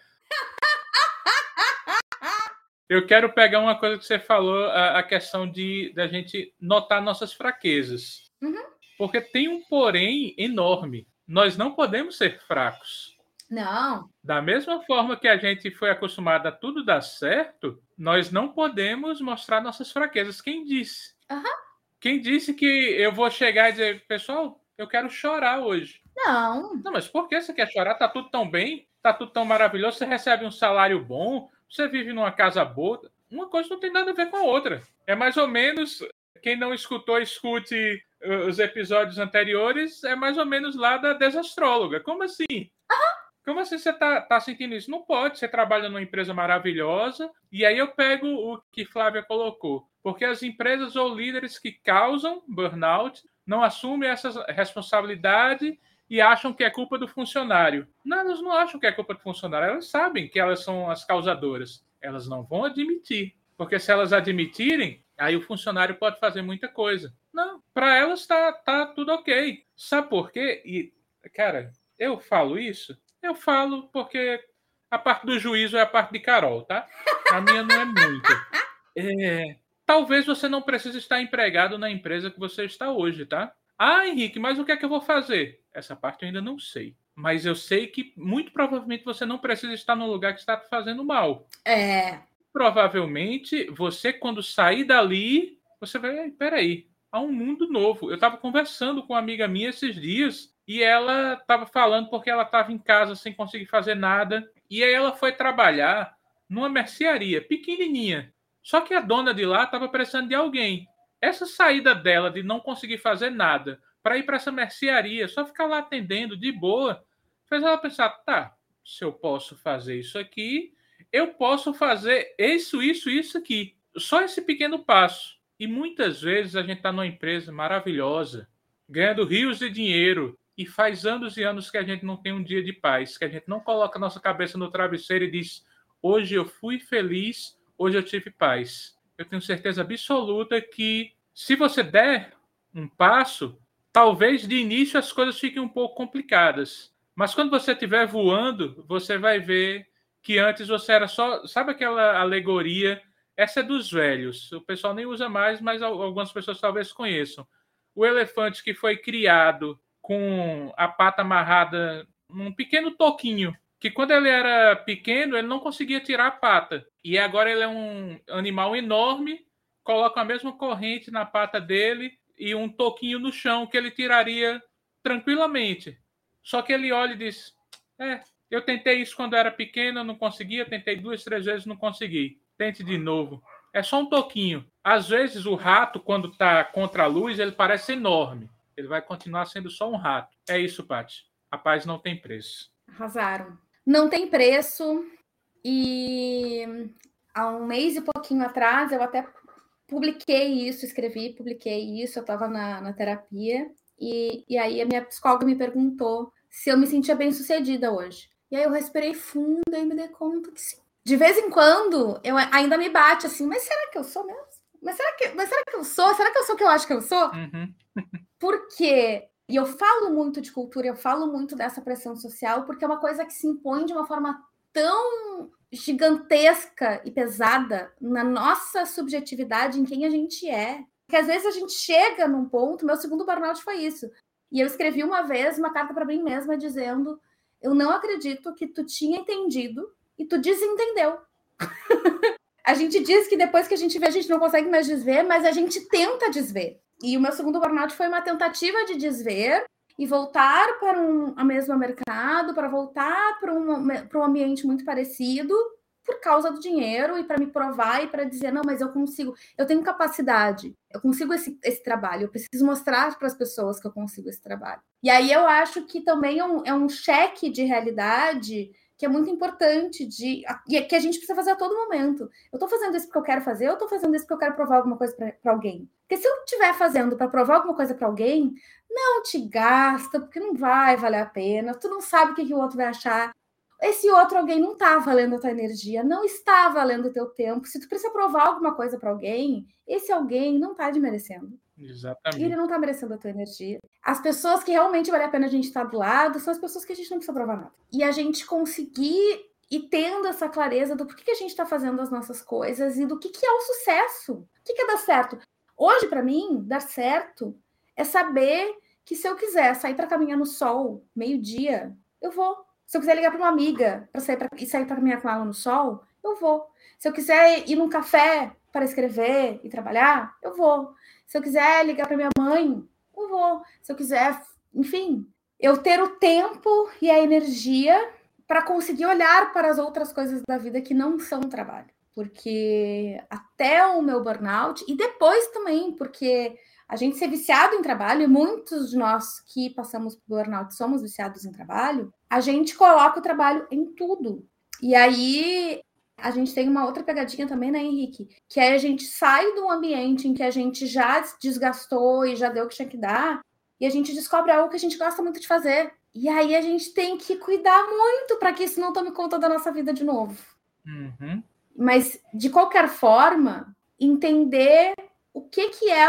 C: eu quero pegar uma coisa que você falou, a, a questão de da gente notar nossas fraquezas. Uhum. Porque tem um porém enorme. Nós não podemos ser fracos.
B: Não.
C: Da mesma forma que a gente foi acostumado a tudo dar certo, nós não podemos mostrar nossas fraquezas. Quem disse?
B: Uhum.
C: Quem disse que eu vou chegar e dizer, pessoal, eu quero chorar hoje?
B: Não.
C: Não, mas por que você quer chorar? Tá tudo tão bem, tá tudo tão maravilhoso, você recebe um salário bom, você vive numa casa boa. Uma coisa não tem nada a ver com a outra. É mais ou menos quem não escutou, escute os episódios anteriores, é mais ou menos lá da desastróloga. Como assim? Como assim você tá, tá sentindo isso? Não pode. Você trabalha numa empresa maravilhosa. E aí eu pego o que Flávia colocou. Porque as empresas ou líderes que causam burnout não assumem essa responsabilidade e acham que é culpa do funcionário. Não, elas não acham que é culpa do funcionário. Elas sabem que elas são as causadoras. Elas não vão admitir. Porque se elas admitirem, Aí o funcionário pode fazer muita coisa. Não, para elas tá, tá tudo ok. Sabe por quê? E, cara, eu falo isso? Eu falo porque a parte do juízo é a parte de Carol, tá? A minha não é muito. É, talvez você não precise estar empregado na empresa que você está hoje, tá? Ah, Henrique, mas o que é que eu vou fazer? Essa parte eu ainda não sei. Mas eu sei que muito provavelmente você não precisa estar no lugar que está te fazendo mal.
B: É
C: provavelmente você, quando sair dali, você vai. Peraí, há um mundo novo. Eu estava conversando com uma amiga minha esses dias e ela estava falando porque ela estava em casa sem conseguir fazer nada. E aí ela foi trabalhar numa mercearia pequenininha. Só que a dona de lá estava precisando de alguém. Essa saída dela de não conseguir fazer nada para ir para essa mercearia, só ficar lá atendendo de boa, fez ela pensar: tá, se eu posso fazer isso aqui, eu posso fazer isso, isso, isso aqui. Só esse pequeno passo. E muitas vezes a gente está numa empresa maravilhosa, ganhando rios de dinheiro, e faz anos e anos que a gente não tem um dia de paz, que a gente não coloca a nossa cabeça no travesseiro e diz: hoje eu fui feliz, hoje eu tive paz. Eu tenho certeza absoluta que se você der um passo, talvez de início as coisas fiquem um pouco complicadas. Mas quando você estiver voando, você vai ver que antes você era só. Sabe aquela alegoria? Essa é dos velhos. O pessoal nem usa mais, mas algumas pessoas talvez conheçam. O elefante que foi criado com a pata amarrada num pequeno toquinho, que quando ele era pequeno, ele não conseguia tirar a pata. E agora ele é um animal enorme, coloca a mesma corrente na pata dele e um toquinho no chão que ele tiraria tranquilamente. Só que ele olha e diz: É, eu tentei isso quando era pequeno, não conseguia. Tentei duas, três vezes, não consegui. Tente de novo. É só um toquinho. Às vezes o rato, quando está contra a luz, ele parece enorme. Ele vai continuar sendo só um rato. É isso, Paty. A paz não tem preço.
B: Arrasaram. Não tem preço. E há um mês e pouquinho atrás eu até publiquei isso, escrevi, publiquei isso. Eu estava na, na terapia. E, e aí a minha psicóloga me perguntou se eu me sentia bem sucedida hoje. E aí eu respirei fundo e me dei conta que sim. De vez em quando eu ainda me bate assim, mas será que eu sou mesmo? Mas será que, mas será que eu sou? Será que eu sou o que eu acho que eu sou?
C: Uhum.
B: Porque, e eu falo muito de cultura, eu falo muito dessa pressão social, porque é uma coisa que se impõe de uma forma tão gigantesca e pesada na nossa subjetividade, em quem a gente é. Que às vezes a gente chega num ponto, meu segundo burnout foi isso. E eu escrevi uma vez uma carta para mim mesma dizendo: Eu não acredito que tu tinha entendido e tu desentendeu. a gente diz que depois que a gente vê, a gente não consegue mais desver, mas a gente tenta desver. E o meu segundo burnout foi uma tentativa de desver e voltar para um a mesmo mercado, para voltar para um, para um ambiente muito parecido por causa do dinheiro e para me provar e para dizer, não, mas eu consigo, eu tenho capacidade, eu consigo esse, esse trabalho, eu preciso mostrar para as pessoas que eu consigo esse trabalho. E aí eu acho que também é um, é um cheque de realidade que é muito importante de e é que a gente precisa fazer a todo momento. Eu estou fazendo isso porque eu quero fazer, eu estou fazendo isso porque eu quero provar alguma coisa para alguém. Porque se eu estiver fazendo para provar alguma coisa para alguém, não te gasta, porque não vai valer a pena. Tu não sabe o que, que o outro vai achar. Esse outro alguém não está valendo a tua energia, não está valendo o teu tempo. Se tu precisa provar alguma coisa para alguém, esse alguém não está te merecendo.
C: Exatamente.
B: E ele não está merecendo a tua energia. As pessoas que realmente vale a pena a gente estar do lado são as pessoas que a gente não precisa provar nada. E a gente conseguir e tendo essa clareza do porquê que a gente está fazendo as nossas coisas e do que, que é o sucesso. O que, que é dar certo? Hoje, para mim, dar certo é saber que se eu quiser sair para caminhar no sol, meio-dia, eu vou. Se eu quiser ligar para uma amiga para sair pra, e sair para caminhar com ela no sol, eu vou. Se eu quiser ir num café para escrever e trabalhar, eu vou. Se eu quiser ligar para minha mãe, eu vou. Se eu quiser, enfim, eu ter o tempo e a energia para conseguir olhar para as outras coisas da vida que não são trabalho. Porque até o meu burnout, e depois também, porque a gente ser viciado em trabalho, e muitos de nós que passamos por burnout somos viciados em trabalho, a gente coloca o trabalho em tudo. E aí a gente tem uma outra pegadinha também, né, Henrique? Que é a gente sai do ambiente em que a gente já desgastou e já deu o que tinha que dar, e a gente descobre algo que a gente gosta muito de fazer. E aí a gente tem que cuidar muito para que isso não tome conta da nossa vida de novo.
C: Uhum.
B: Mas, de qualquer forma, entender o que, que é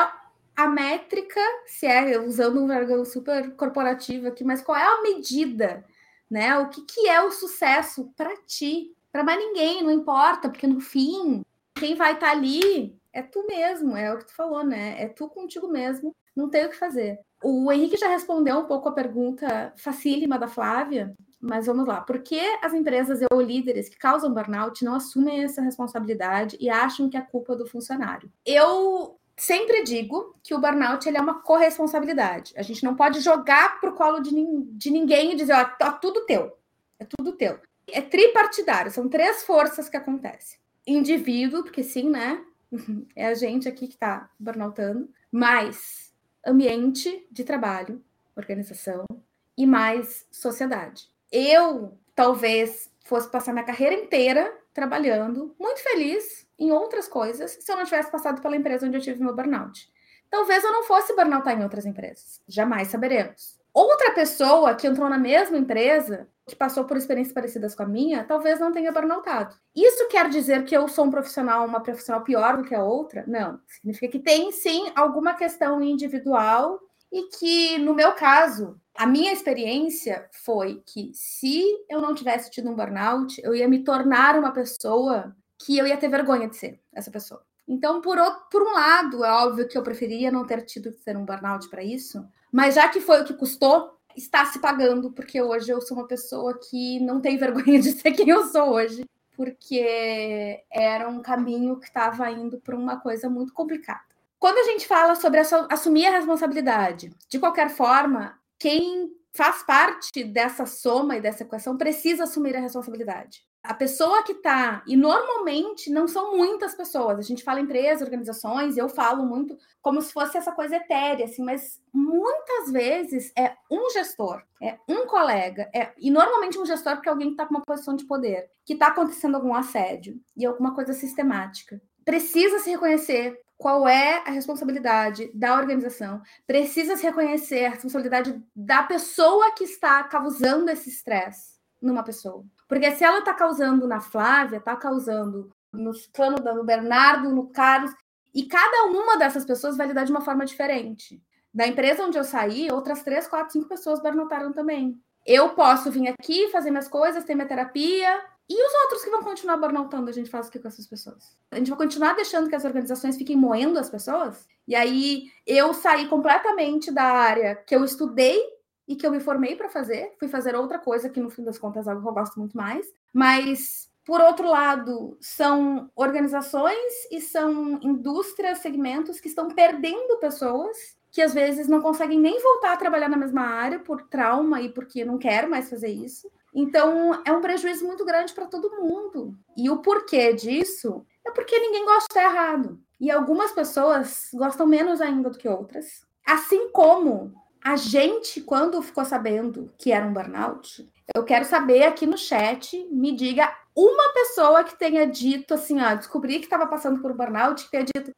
B: a métrica, se é usando um jargão super corporativo aqui, mas qual é a medida, né? O que, que é o sucesso para ti? para mais ninguém, não importa, porque no fim, quem vai estar tá ali é tu mesmo, é o que tu falou, né? É tu contigo mesmo, não tem o que fazer. O Henrique já respondeu um pouco a pergunta facílima da Flávia, mas vamos lá. Por que as empresas ou líderes que causam burnout não assumem essa responsabilidade e acham que é culpa do funcionário? Eu sempre digo que o burnout ele é uma corresponsabilidade. A gente não pode jogar pro colo de, de ninguém e dizer, ó, tá tudo teu. É tudo teu é tripartidário, são três forças que acontecem. Indivíduo, porque sim, né? É a gente aqui que está burnoutando, mais ambiente de trabalho, organização, e mais sociedade. Eu talvez fosse passar minha carreira inteira trabalhando, muito feliz em outras coisas, se eu não tivesse passado pela empresa onde eu tive meu burnout. Talvez eu não fosse burnoutar em outras empresas. Jamais saberemos. Outra pessoa que entrou na mesma empresa que passou por experiências parecidas com a minha, talvez não tenha burnoutado. Isso quer dizer que eu sou um profissional, uma profissional pior do que a outra? Não. Significa que tem sim alguma questão individual e que, no meu caso, a minha experiência foi que se eu não tivesse tido um burnout, eu ia me tornar uma pessoa que eu ia ter vergonha de ser essa pessoa. Então, por, outro, por um lado, é óbvio que eu preferia não ter tido que ter um burnout para isso, mas já que foi o que custou, está se pagando, porque hoje eu sou uma pessoa que não tem vergonha de ser quem eu sou hoje, porque era um caminho que estava indo para uma coisa muito complicada. Quando a gente fala sobre assumir a responsabilidade, de qualquer forma, quem faz parte dessa soma e dessa equação precisa assumir a responsabilidade. A pessoa que está, e normalmente não são muitas pessoas, a gente fala empresas, organizações, eu falo muito como se fosse essa coisa etérea, assim, mas muitas vezes é um gestor, é um colega, é, e normalmente um gestor porque alguém que está com uma posição de poder, que está acontecendo algum assédio e alguma coisa sistemática. Precisa se reconhecer qual é a responsabilidade da organização, precisa se reconhecer a responsabilidade da pessoa que está causando esse estresse numa pessoa. Porque se ela está causando na Flávia, está causando no plano no Bernardo, no Carlos, e cada uma dessas pessoas vai lidar de uma forma diferente. Da empresa onde eu saí, outras três, quatro, cinco pessoas burnoutaram também. Eu posso vir aqui, fazer minhas coisas, ter minha terapia, e os outros que vão continuar burnoutando, a gente faz o que com essas pessoas? A gente vai continuar deixando que as organizações fiquem moendo as pessoas? E aí eu saí completamente da área que eu estudei e que eu me formei para fazer, fui fazer outra coisa que no fim das contas é algo que eu gosto muito mais, mas por outro lado, são organizações e são indústrias, segmentos que estão perdendo pessoas que às vezes não conseguem nem voltar a trabalhar na mesma área por trauma e porque não quero mais fazer isso. Então, é um prejuízo muito grande para todo mundo. E o porquê disso é porque ninguém gosta de estar errado. E algumas pessoas gostam menos ainda do que outras. Assim como a gente, quando ficou sabendo que era um burnout, eu quero saber aqui no chat, me diga uma pessoa que tenha dito assim, ó, descobri que estava passando por um burnout, que tenha dito,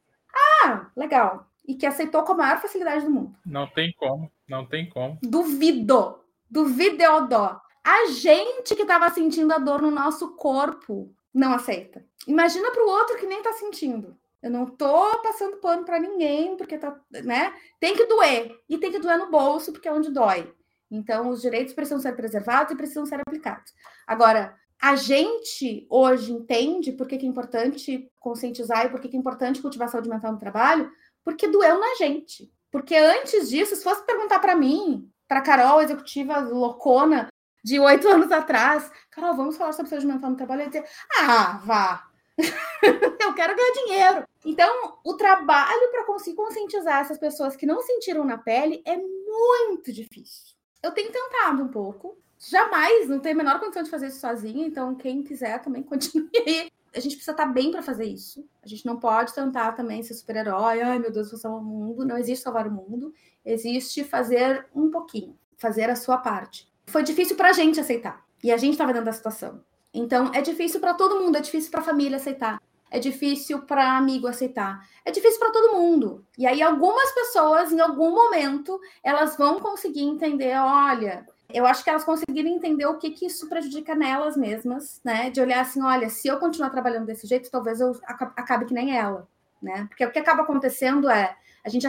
B: ah, legal, e que aceitou com a maior facilidade do mundo.
C: Não tem como, não tem como.
B: Duvido, duvido, dó. A gente que estava sentindo a dor no nosso corpo não aceita. Imagina para o outro que nem está sentindo. Eu não tô passando pano para ninguém, porque tá, né? Tem que doer. E tem que doer no bolso, porque é onde dói. Então, os direitos precisam ser preservados e precisam ser aplicados. Agora, a gente hoje entende por que, que é importante conscientizar e por que, que é importante cultivar saúde mental no trabalho, porque doeu na gente. Porque antes disso, se fosse perguntar para mim, para Carol, executiva loucona, de oito anos atrás, Carol, vamos falar sobre saúde mental no trabalho, e dizer, ah, vá, eu quero ganhar dinheiro. Então, o trabalho para conseguir conscientizar essas pessoas que não sentiram na pele é muito difícil. Eu tenho tentado um pouco, jamais, não tenho a menor condição de fazer isso sozinha, então quem quiser também continue aí. A gente precisa estar bem para fazer isso. A gente não pode tentar também ser super-herói, ai meu Deus, vou salvar o mundo. Não existe salvar o mundo, existe fazer um pouquinho, fazer a sua parte foi difícil para a gente aceitar. E a gente estava dentro da situação. Então, é difícil para todo mundo, é difícil para a família aceitar, é difícil para amigo aceitar, é difícil para todo mundo. E aí, algumas pessoas, em algum momento, elas vão conseguir entender: olha, eu acho que elas conseguiram entender o que, que isso prejudica nelas mesmas, né? De olhar assim: olha, se eu continuar trabalhando desse jeito, talvez eu acabe que nem ela, né? Porque o que acaba acontecendo é a gente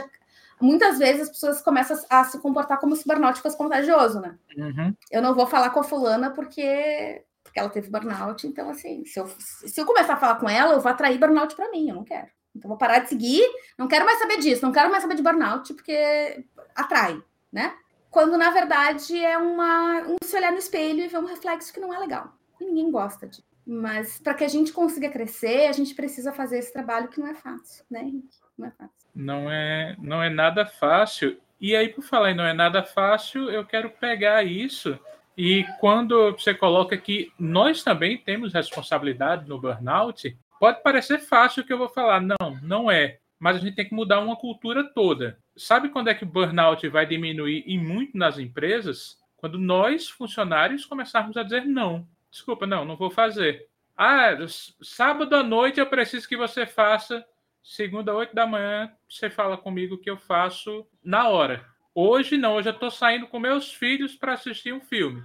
B: muitas vezes as pessoas começam a se comportar como se burnout fosse contagioso, né? Uhum. Eu não vou falar com a fulana porque, porque ela teve burnout, então assim, se eu, se eu começar a falar com ela, eu vou atrair burnout para mim, eu não quero. Então vou parar de seguir, não quero mais saber disso, não quero mais saber de burnout, porque atrai, né? Quando na verdade é uma, um se olhar no espelho e ver um reflexo que não é legal. E ninguém gosta disso. Mas para que a gente consiga crescer, a gente precisa fazer esse trabalho que não é fácil, né, Henrique? Não é fácil.
C: Não é, não é nada fácil. E aí, por falar em não é nada fácil, eu quero pegar isso. E quando você coloca que nós também temos responsabilidade no burnout, pode parecer fácil que eu vou falar. Não, não é. Mas a gente tem que mudar uma cultura toda. Sabe quando é que o burnout vai diminuir e muito nas empresas? Quando nós, funcionários, começarmos a dizer não. Desculpa, não, não vou fazer. Ah, sábado à noite eu preciso que você faça segunda, oito da manhã, você fala comigo que eu faço na hora. Hoje não, hoje eu estou saindo com meus filhos para assistir um filme.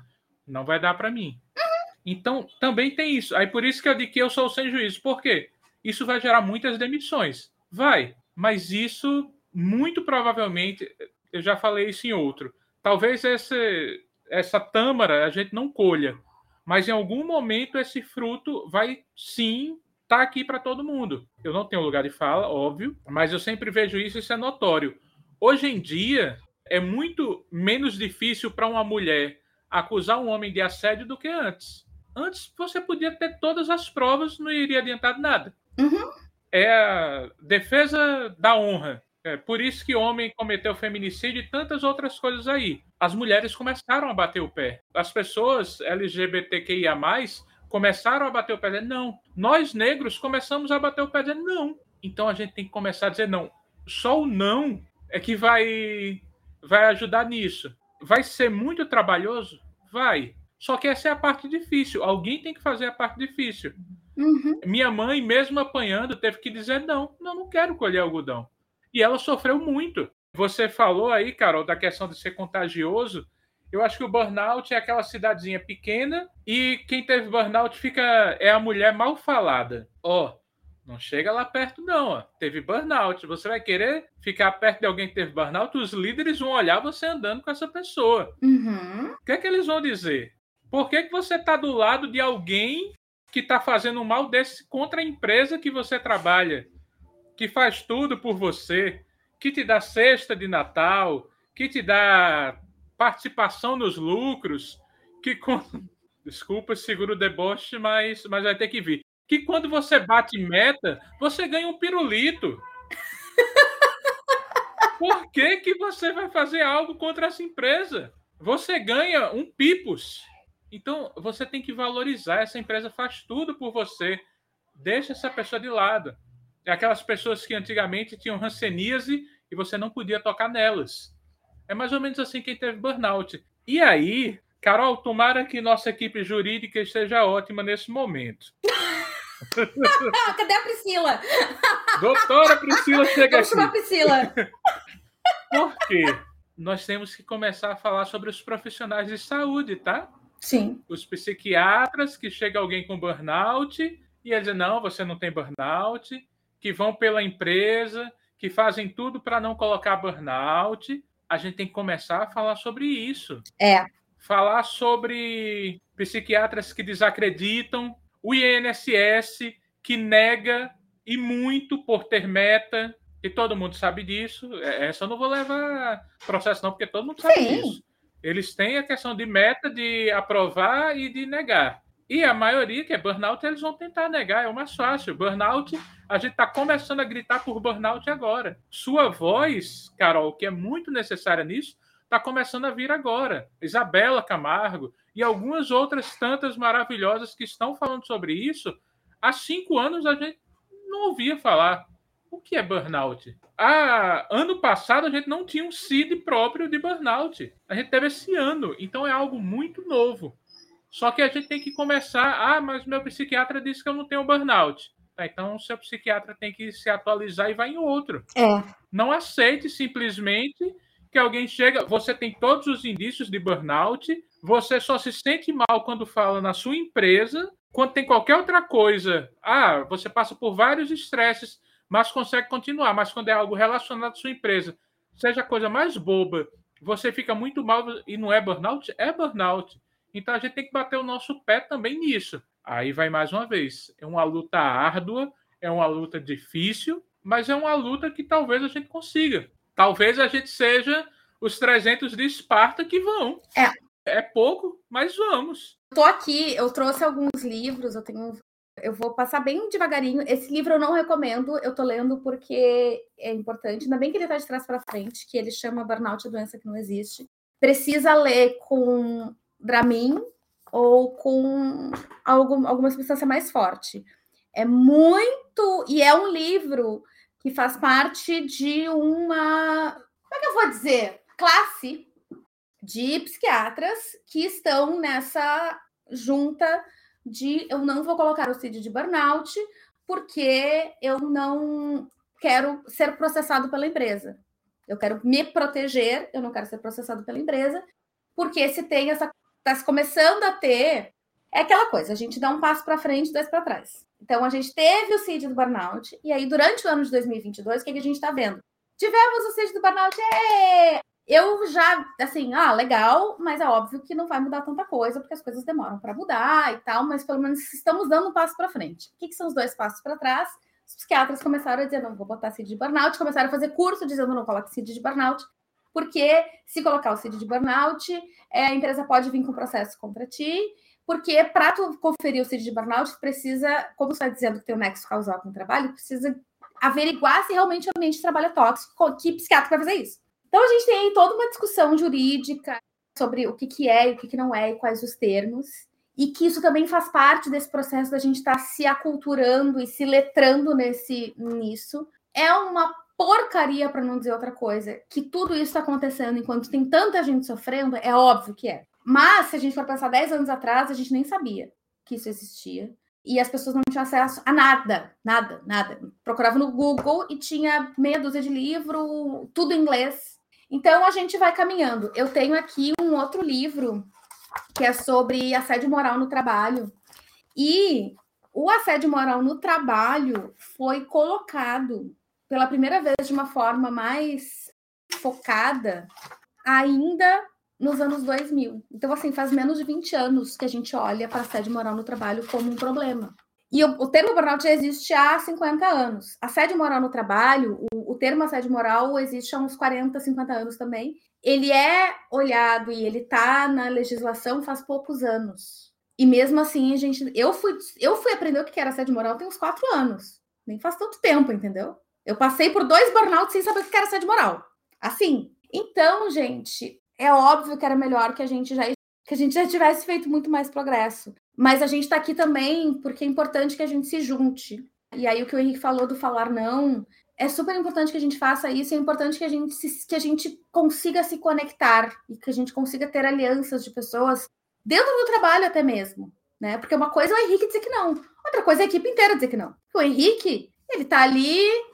C: Não vai dar para mim. Então, também tem isso. Aí por isso que eu digo que eu sou sem juízo. Por quê? Isso vai gerar muitas demissões. Vai. Mas isso, muito provavelmente, eu já falei isso em outro. Talvez esse, essa tâmara a gente não colha. Mas em algum momento esse fruto vai sim tá aqui para todo mundo. Eu não tenho lugar de fala, óbvio, mas eu sempre vejo isso e isso é notório. Hoje em dia, é muito menos difícil para uma mulher acusar um homem de assédio do que antes. Antes você podia ter todas as provas, não iria adiantar nada.
B: Uhum.
C: É a defesa da honra. É por isso que o homem cometeu feminicídio e tantas outras coisas aí. As mulheres começaram a bater o pé. As pessoas LGBTQIA começaram a bater o pé dizendo não. Nós negros começamos a bater o pé dizendo não. Então a gente tem que começar a dizer não. Só o não é que vai vai ajudar nisso. Vai ser muito trabalhoso? Vai. Só que essa é a parte difícil. Alguém tem que fazer a parte difícil. Uhum. Minha mãe, mesmo apanhando, teve que dizer não, não, não quero colher algodão. E ela sofreu muito. Você falou aí, Carol, da questão de ser contagioso. Eu acho que o burnout é aquela cidadezinha pequena e quem teve burnout fica é a mulher mal falada. Ó, oh, não chega lá perto não, ó. Teve burnout. Você vai querer ficar perto de alguém que teve burnout? Os líderes vão olhar você andando com essa pessoa. Uhum. O que é que eles vão dizer? Por que, que você está do lado de alguém que está fazendo um mal desse contra a empresa que você trabalha, que faz tudo por você, que te dá cesta de Natal, que te dá participação nos lucros, que com... desculpa, seguro o deboche, mas, mas vai ter que vir. Que quando você bate meta, você ganha um pirulito. Por que, que você vai fazer algo contra essa empresa? Você ganha um pipos. Então, você tem que valorizar. Essa empresa faz tudo por você. Deixa essa pessoa de lado. É aquelas pessoas que antigamente tinham ranceníase e você não podia tocar nelas. É mais ou menos assim quem teve burnout. E aí, Carol, tomara que nossa equipe jurídica esteja ótima nesse momento.
B: Cadê a Priscila?
C: Doutora Priscila chega aqui.
B: Doutora Priscila.
C: Por quê? Nós temos que começar a falar sobre os profissionais de saúde, tá?
B: Sim.
C: Os psiquiatras que chega alguém com burnout e eles dizem, não, você não tem burnout, que vão pela empresa, que fazem tudo para não colocar burnout. A gente tem que começar a falar sobre isso.
B: É.
C: Falar sobre psiquiatras que desacreditam, o INSS que nega e muito por ter meta, e todo mundo sabe disso. É, essa eu não vou levar processo, não, porque todo mundo sabe Sim. disso. Eles têm a questão de meta de aprovar e de negar. E a maioria que é burnout, eles vão tentar negar, é o mais fácil. Burnout, a gente está começando a gritar por burnout agora. Sua voz, Carol, que é muito necessária nisso, está começando a vir agora. Isabela Camargo e algumas outras tantas maravilhosas que estão falando sobre isso. Há cinco anos a gente não ouvia falar. O que é burnout? Ah, ano passado a gente não tinha um CID próprio de burnout. A gente teve esse ano. Então é algo muito novo. Só que a gente tem que começar. Ah, mas meu psiquiatra disse que eu não tenho burnout. Tá, então o seu psiquiatra tem que se atualizar e vai em outro.
B: É.
C: Não aceite simplesmente que alguém chega. Você tem todos os indícios de burnout. Você só se sente mal quando fala na sua empresa. Quando tem qualquer outra coisa. Ah, você passa por vários estresses mas consegue continuar. Mas quando é algo relacionado à sua empresa, seja a coisa mais boba, você fica muito mal e não é burnout? É burnout. Então a gente tem que bater o nosso pé também nisso. Aí vai mais uma vez. É uma luta árdua, é uma luta difícil, mas é uma luta que talvez a gente consiga. Talvez a gente seja os 300 de Esparta que vão.
B: É.
C: É pouco, mas vamos.
B: Estou aqui, eu trouxe alguns livros, eu tenho eu vou passar bem devagarinho. Esse livro eu não recomendo, eu tô lendo porque é importante. Ainda bem que ele tá de trás para frente, que ele chama Burnout a doença que não existe. Precisa ler com Dramin ou com algum, alguma substância mais forte. É muito. E é um livro que faz parte de uma. Como é que eu vou dizer? Classe de psiquiatras que estão nessa junta de eu não vou colocar o CID de burnout porque eu não quero ser processado pela empresa. Eu quero me proteger, eu não quero ser processado pela empresa, porque se tem essa está começando a ter é aquela coisa, a gente dá um passo para frente, dois para trás. Então a gente teve o CID do burnout e aí durante o ano de 2022, o que, que a gente está vendo? Tivemos o CID do burnout, é eu já, assim, ah, legal, mas é óbvio que não vai mudar tanta coisa, porque as coisas demoram para mudar e tal, mas pelo menos estamos dando um passo para frente. O que, que, são os dois passos para trás? Os psiquiatras começaram a dizer, não vou botar CID de burnout, começaram a fazer curso dizendo, não coloque CID de burnout, porque se colocar o CID de burnout, é, a empresa pode vir com processo contra ti, porque para tu conferir o CID de burnout, precisa, como está dizendo que tem o nexo causal com o trabalho, precisa averiguar se realmente o ambiente de trabalho é tóxico, que psiquiatra vai fazer isso. Então, a gente tem toda uma discussão jurídica sobre o que, que é e o que, que não é e quais os termos. e que isso também faz parte desse processo da gente estar tá se aculturando e se letrando nesse nisso. É uma porcaria, para não dizer outra coisa, que tudo isso está acontecendo enquanto tem tanta gente sofrendo, é óbvio que é. Mas, se a gente for pensar 10 anos atrás, a gente nem sabia que isso existia. E as pessoas não tinham acesso a nada, nada, nada. Procurava no Google e tinha meia dúzia de livro, tudo em inglês. Então a gente vai caminhando. Eu tenho aqui um outro livro que é sobre assédio moral no trabalho. E o assédio moral no trabalho foi colocado pela primeira vez de uma forma mais focada ainda nos anos 2000. Então, assim, faz menos de 20 anos que a gente olha para assédio moral no trabalho como um problema. E o, o, termo burnout já existe há 50 anos. Assédio moral no trabalho, o, o termo assédio moral existe há uns 40, 50 anos também. Ele é olhado e ele está na legislação faz poucos anos. E mesmo assim, a gente. Eu fui, eu fui aprender o que era assédio moral tem uns quatro anos. Nem faz tanto tempo, entendeu? Eu passei por dois burnouts sem saber o que era assédio moral. Assim. Então, gente, é óbvio que era melhor que a gente já que a gente já tivesse feito muito mais progresso. Mas a gente está aqui também porque é importante que a gente se junte. E aí o que o Henrique falou do falar não, é super importante que a gente faça isso, é importante que a gente se, que a gente consiga se conectar e que a gente consiga ter alianças de pessoas dentro do trabalho até mesmo, né? Porque uma coisa é o Henrique dizer que não, outra coisa é a equipe inteira dizer que não. O Henrique, ele tá ali,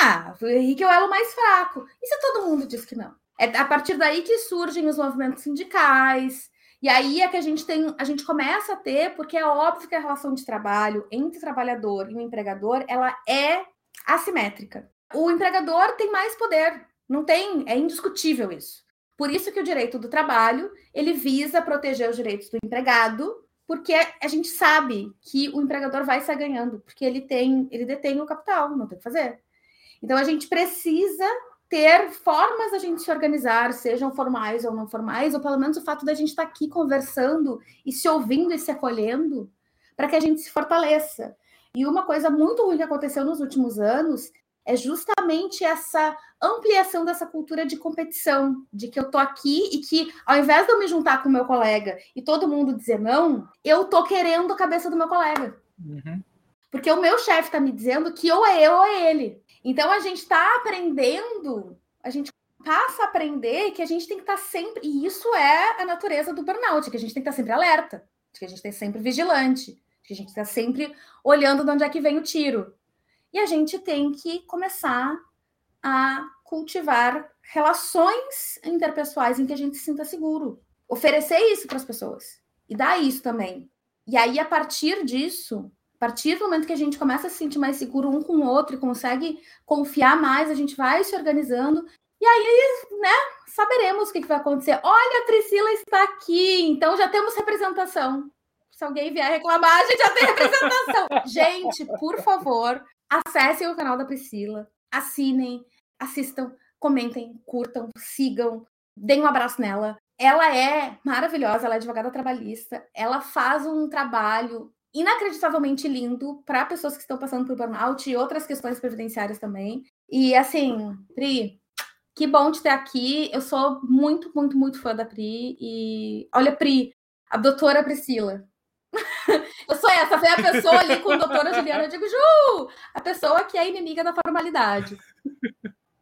B: ah, o Henrique é o elo mais fraco. E se todo mundo diz que não? É a partir daí que surgem os movimentos sindicais. E aí é que a gente tem, a gente começa a ter, porque é óbvio que a relação de trabalho entre o trabalhador e o empregador, ela é assimétrica. O empregador tem mais poder, não tem, é indiscutível isso. Por isso que o direito do trabalho, ele visa proteger os direitos do empregado, porque a gente sabe que o empregador vai sair ganhando, porque ele tem, ele detém o capital, não tem o que fazer. Então a gente precisa ter formas da gente se organizar, sejam formais ou não formais, ou pelo menos o fato da gente estar tá aqui conversando e se ouvindo e se acolhendo, para que a gente se fortaleça. E uma coisa muito ruim que aconteceu nos últimos anos é justamente essa ampliação dessa cultura de competição, de que eu tô aqui e que ao invés de eu me juntar com o meu colega e todo mundo dizer não, eu tô querendo a cabeça do meu colega. Uhum. Porque o meu chefe está me dizendo que ou é eu ou é ele. Então a gente está aprendendo, a gente passa a aprender que a gente tem que estar tá sempre. E isso é a natureza do burnout, que a gente tem que estar tá sempre alerta, que a gente tem que sempre vigilante, que a gente está sempre olhando de onde é que vem o tiro. E a gente tem que começar a cultivar relações interpessoais em que a gente se sinta seguro. Oferecer isso para as pessoas. E dar isso também. E aí, a partir disso, partir do momento que a gente começa a se sentir mais seguro um com o outro e consegue confiar mais, a gente vai se organizando. E aí, né, saberemos o que, que vai acontecer. Olha, a Priscila está aqui, então já temos representação. Se alguém vier reclamar, a gente já tem representação. gente, por favor, acessem o canal da Priscila, assinem, assistam, comentem, curtam, sigam, deem um abraço nela. Ela é maravilhosa, ela é advogada trabalhista, ela faz um trabalho inacreditavelmente lindo para pessoas que estão passando por burnout e outras questões previdenciárias também. E assim, Pri, que bom te ter aqui. Eu sou muito, muito, muito fã da Pri. E olha, Pri, a doutora Priscila. eu sou essa, foi a pessoa ali com a doutora Juliana, eu digo, Ju, a pessoa que é inimiga da formalidade.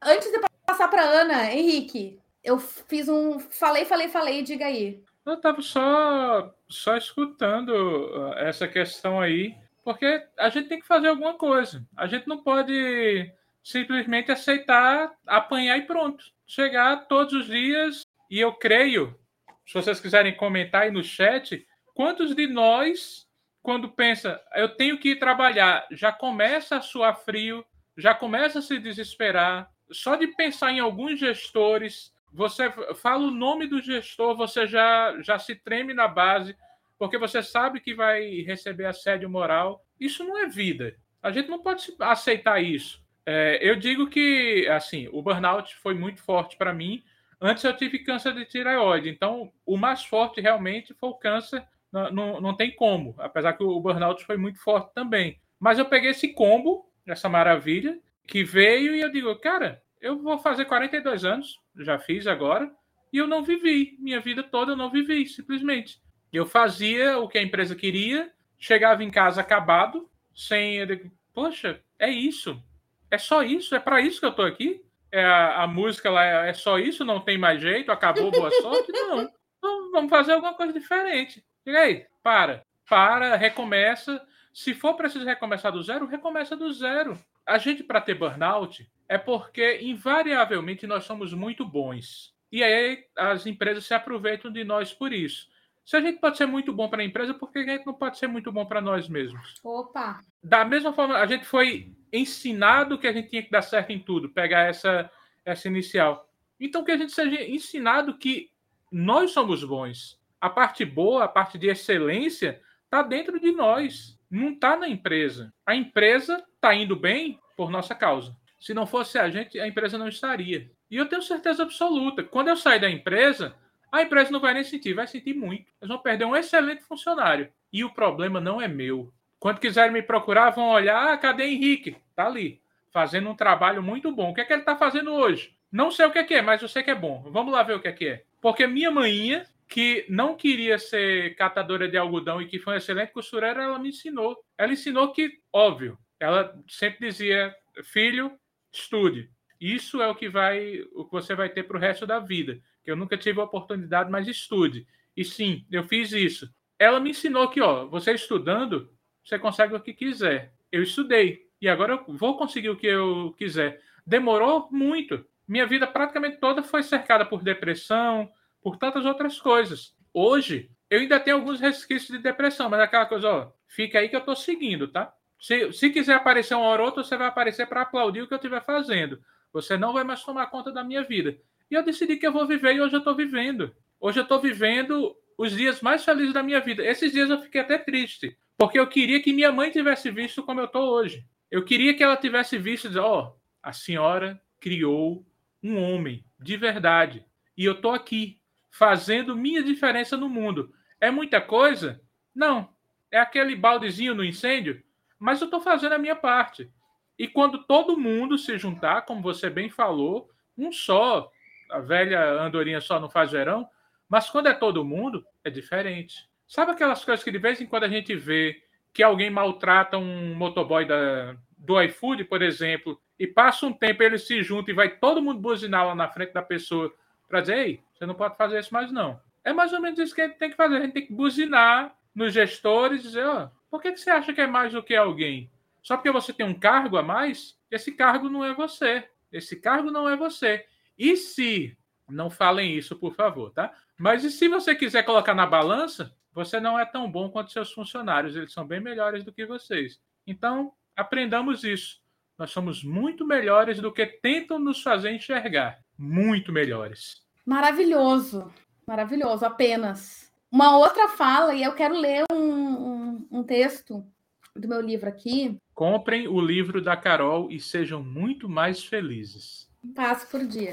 B: Antes de passar para Ana, Henrique, eu fiz um. Falei, falei, falei, diga aí.
C: Eu estava só, só escutando uh, essa questão aí, porque a gente tem que fazer alguma coisa. A gente não pode simplesmente aceitar, apanhar e pronto. Chegar todos os dias, e eu creio, se vocês quiserem comentar aí no chat, quantos de nós, quando pensa, eu tenho que ir trabalhar, já começa a suar frio, já começa a se desesperar, só de pensar em alguns gestores você fala o nome do gestor, você já, já se treme na base, porque você sabe que vai receber assédio moral. Isso não é vida. A gente não pode aceitar isso. É, eu digo que, assim, o burnout foi muito forte para mim. Antes eu tive câncer de tireoide, então o mais forte realmente foi o câncer. Não, não, não tem como, apesar que o burnout foi muito forte também. Mas eu peguei esse combo, essa maravilha, que veio e eu digo, cara, eu vou fazer 42 anos, já fiz agora, e eu não vivi. Minha vida toda eu não vivi, simplesmente. Eu fazia o que a empresa queria, chegava em casa acabado, sem. Poxa, é isso. É só isso? É para isso que eu tô aqui? É a, a música lá é, é, só isso? Não tem mais jeito? Acabou, boa sorte? Não. Então, vamos fazer alguma coisa diferente. E aí, para. Para, recomeça. Se for preciso recomeçar do zero, recomeça do zero. A gente, para ter burnout, é porque, invariavelmente, nós somos muito bons. E aí as empresas se aproveitam de nós por isso. Se a gente pode ser muito bom para a empresa, por que a gente não pode ser muito bom para nós mesmos?
B: Opa!
C: Da mesma forma, a gente foi ensinado que a gente tinha que dar certo em tudo, pegar essa, essa inicial. Então, que a gente seja ensinado que nós somos bons. A parte boa, a parte de excelência, está dentro de nós, não está na empresa. A empresa está indo bem por nossa causa. Se não fosse a gente, a empresa não estaria. E eu tenho certeza absoluta. Quando eu sair da empresa, a empresa não vai nem sentir, vai sentir muito. Eles vão perder um excelente funcionário. E o problema não é meu. Quando quiserem me procurar, vão olhar, ah, cadê Henrique? Tá ali, fazendo um trabalho muito bom. O que é que ele está fazendo hoje? Não sei o que é, que é, mas eu sei que é bom. Vamos lá ver o que é que é. Porque minha manhinha, que não queria ser catadora de algodão e que foi uma excelente costureira, ela me ensinou. Ela ensinou que, óbvio, ela sempre dizia, filho, estude. Isso é o que vai, o que você vai ter para o resto da vida que eu nunca tive a oportunidade, mas estude. E sim, eu fiz isso. Ela me ensinou que, ó, você estudando, você consegue o que quiser. Eu estudei e agora eu vou conseguir o que eu quiser. Demorou muito. Minha vida praticamente toda foi cercada por depressão, por tantas outras coisas. Hoje, eu ainda tenho alguns resquícios de depressão, mas aquela coisa, ó, fica aí que eu tô seguindo, tá? Se, se quiser aparecer uma hora ou outra, você vai aparecer para aplaudir o que eu estiver fazendo. Você não vai mais tomar conta da minha vida. E eu decidi que eu vou viver e hoje eu estou vivendo. Hoje eu estou vivendo os dias mais felizes da minha vida. Esses dias eu fiquei até triste, porque eu queria que minha mãe tivesse visto como eu estou hoje. Eu queria que ela tivesse visto ó, oh, a senhora criou um homem de verdade. E eu estou aqui fazendo minha diferença no mundo. É muita coisa? Não. É aquele baldezinho no incêndio, mas eu estou fazendo a minha parte. E quando todo mundo se juntar, como você bem falou, um só, a velha andorinha só não faz verão, mas quando é todo mundo, é diferente. Sabe aquelas coisas que de vez em quando a gente vê que alguém maltrata um motoboy da, do iFood, por exemplo, e passa um tempo, ele se junta e vai todo mundo buzinar lá na frente da pessoa para dizer, ei, você não pode fazer isso mais não. É mais ou menos isso que a gente tem que fazer. A gente tem que buzinar nos gestores e dizer, ó, oh, por que, que você acha que é mais do que alguém? Só porque você tem um cargo a mais? Esse cargo não é você. Esse cargo não é você. E se, não falem isso, por favor, tá? Mas e se você quiser colocar na balança, você não é tão bom quanto seus funcionários, eles são bem melhores do que vocês. Então, aprendamos isso. Nós somos muito melhores do que tentam nos fazer enxergar. Muito melhores.
B: Maravilhoso, maravilhoso, apenas. Uma outra fala, e eu quero ler um, um, um texto do meu livro aqui.
C: Comprem o livro da Carol e sejam muito mais felizes
B: um passo por dia.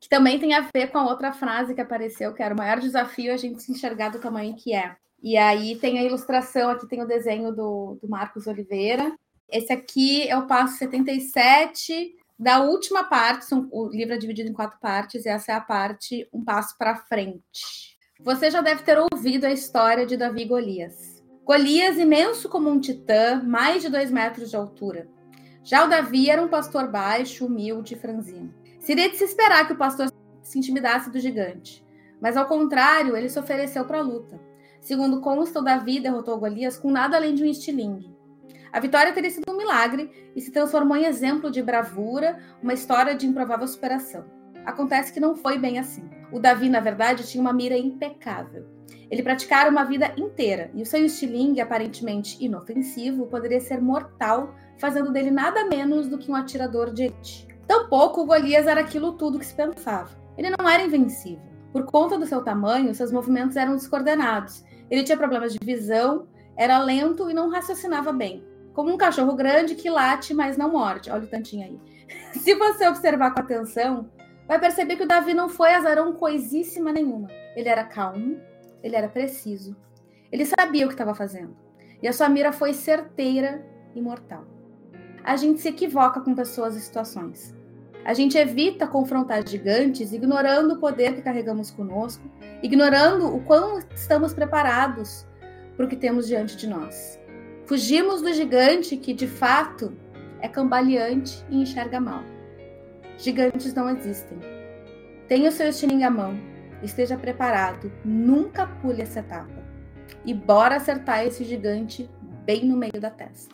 B: Que também tem a ver com a outra frase que apareceu, que era o maior desafio é a gente se enxergar do tamanho que é. E aí tem a ilustração, aqui tem o desenho do, do Marcos Oliveira. Esse aqui é o passo 77 da última parte, o livro é dividido em quatro partes, e essa é a parte Um Passo para Frente. Você já deve ter ouvido a história de Davi e Golias. Golias, imenso como um titã, mais de dois metros de altura. Já o Davi era um pastor baixo, humilde e franzino. Seria de se esperar que o pastor se intimidasse do gigante. Mas ao contrário, ele se ofereceu para a luta. Segundo consta, o Davi derrotou Golias com nada além de um estilingue. A vitória teria sido um milagre e se transformou em exemplo de bravura, uma história de improvável superação. Acontece que não foi bem assim. O Davi, na verdade, tinha uma mira impecável. Ele praticara uma vida inteira e o seu estilingue, aparentemente inofensivo, poderia ser mortal fazendo dele nada menos do que um atirador de elite. Tampouco o Golias era aquilo tudo que se pensava. Ele não era invencível. Por conta do seu tamanho, seus movimentos eram descoordenados. Ele tinha problemas de visão, era lento e não raciocinava bem. Como um cachorro grande que late, mas não morde. Olha o tantinho aí. Se você observar com atenção, vai perceber que o Davi não foi azarão coisíssima nenhuma. Ele era calmo, ele era preciso. Ele sabia o que estava fazendo. E a sua mira foi certeira e mortal a gente se equivoca com pessoas e situações. A gente evita confrontar gigantes ignorando o poder que carregamos conosco, ignorando o quão estamos preparados para o que temos diante de nós. Fugimos do gigante que, de fato, é cambaleante e enxerga mal. Gigantes não existem. Tenha o seu estilingue à mão. Esteja preparado. Nunca pule essa etapa. E bora acertar esse gigante bem no meio da testa.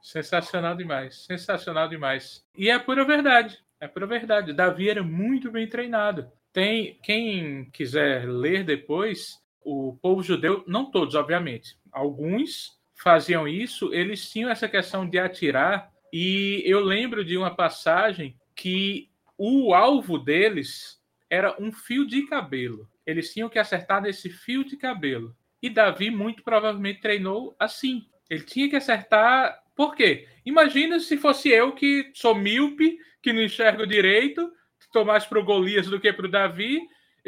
C: Sensacional demais. Sensacional demais. E é pura verdade. É pura verdade. Davi era muito bem treinado. Tem quem quiser ler depois, o povo judeu, não todos, obviamente, alguns faziam isso, eles tinham essa questão de atirar, e eu lembro de uma passagem que o alvo deles era um fio de cabelo. Eles tinham que acertar nesse fio de cabelo. E Davi muito provavelmente treinou assim. Ele tinha que acertar. Por quê? Imagina se fosse eu que sou míope, que não enxergo direito, estou mais para o Golias do que para o Davi.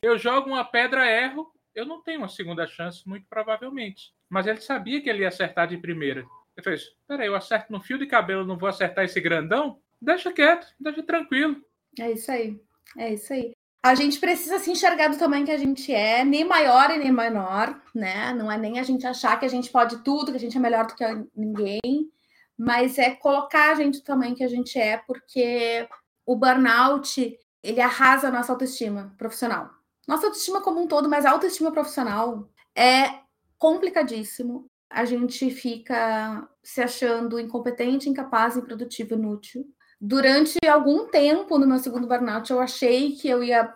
C: Eu jogo uma pedra, erro, eu não tenho uma segunda chance, muito provavelmente. Mas ele sabia que ele ia acertar de primeira. Ele fez: peraí, eu acerto no fio de cabelo, não vou acertar esse grandão? Deixa quieto, deixa tranquilo.
B: É isso aí. É isso aí. A gente precisa se enxergar do tamanho que a gente é, nem maior e nem menor, né? Não é nem a gente achar que a gente pode tudo, que a gente é melhor do que ninguém, mas é colocar a gente do tamanho que a gente é, porque o burnout ele arrasa a nossa autoestima profissional. Nossa autoestima como um todo, mas a autoestima profissional é complicadíssimo. A gente fica se achando incompetente, incapaz, improdutivo, inútil. Durante algum tempo no meu segundo burnout, eu achei que eu ia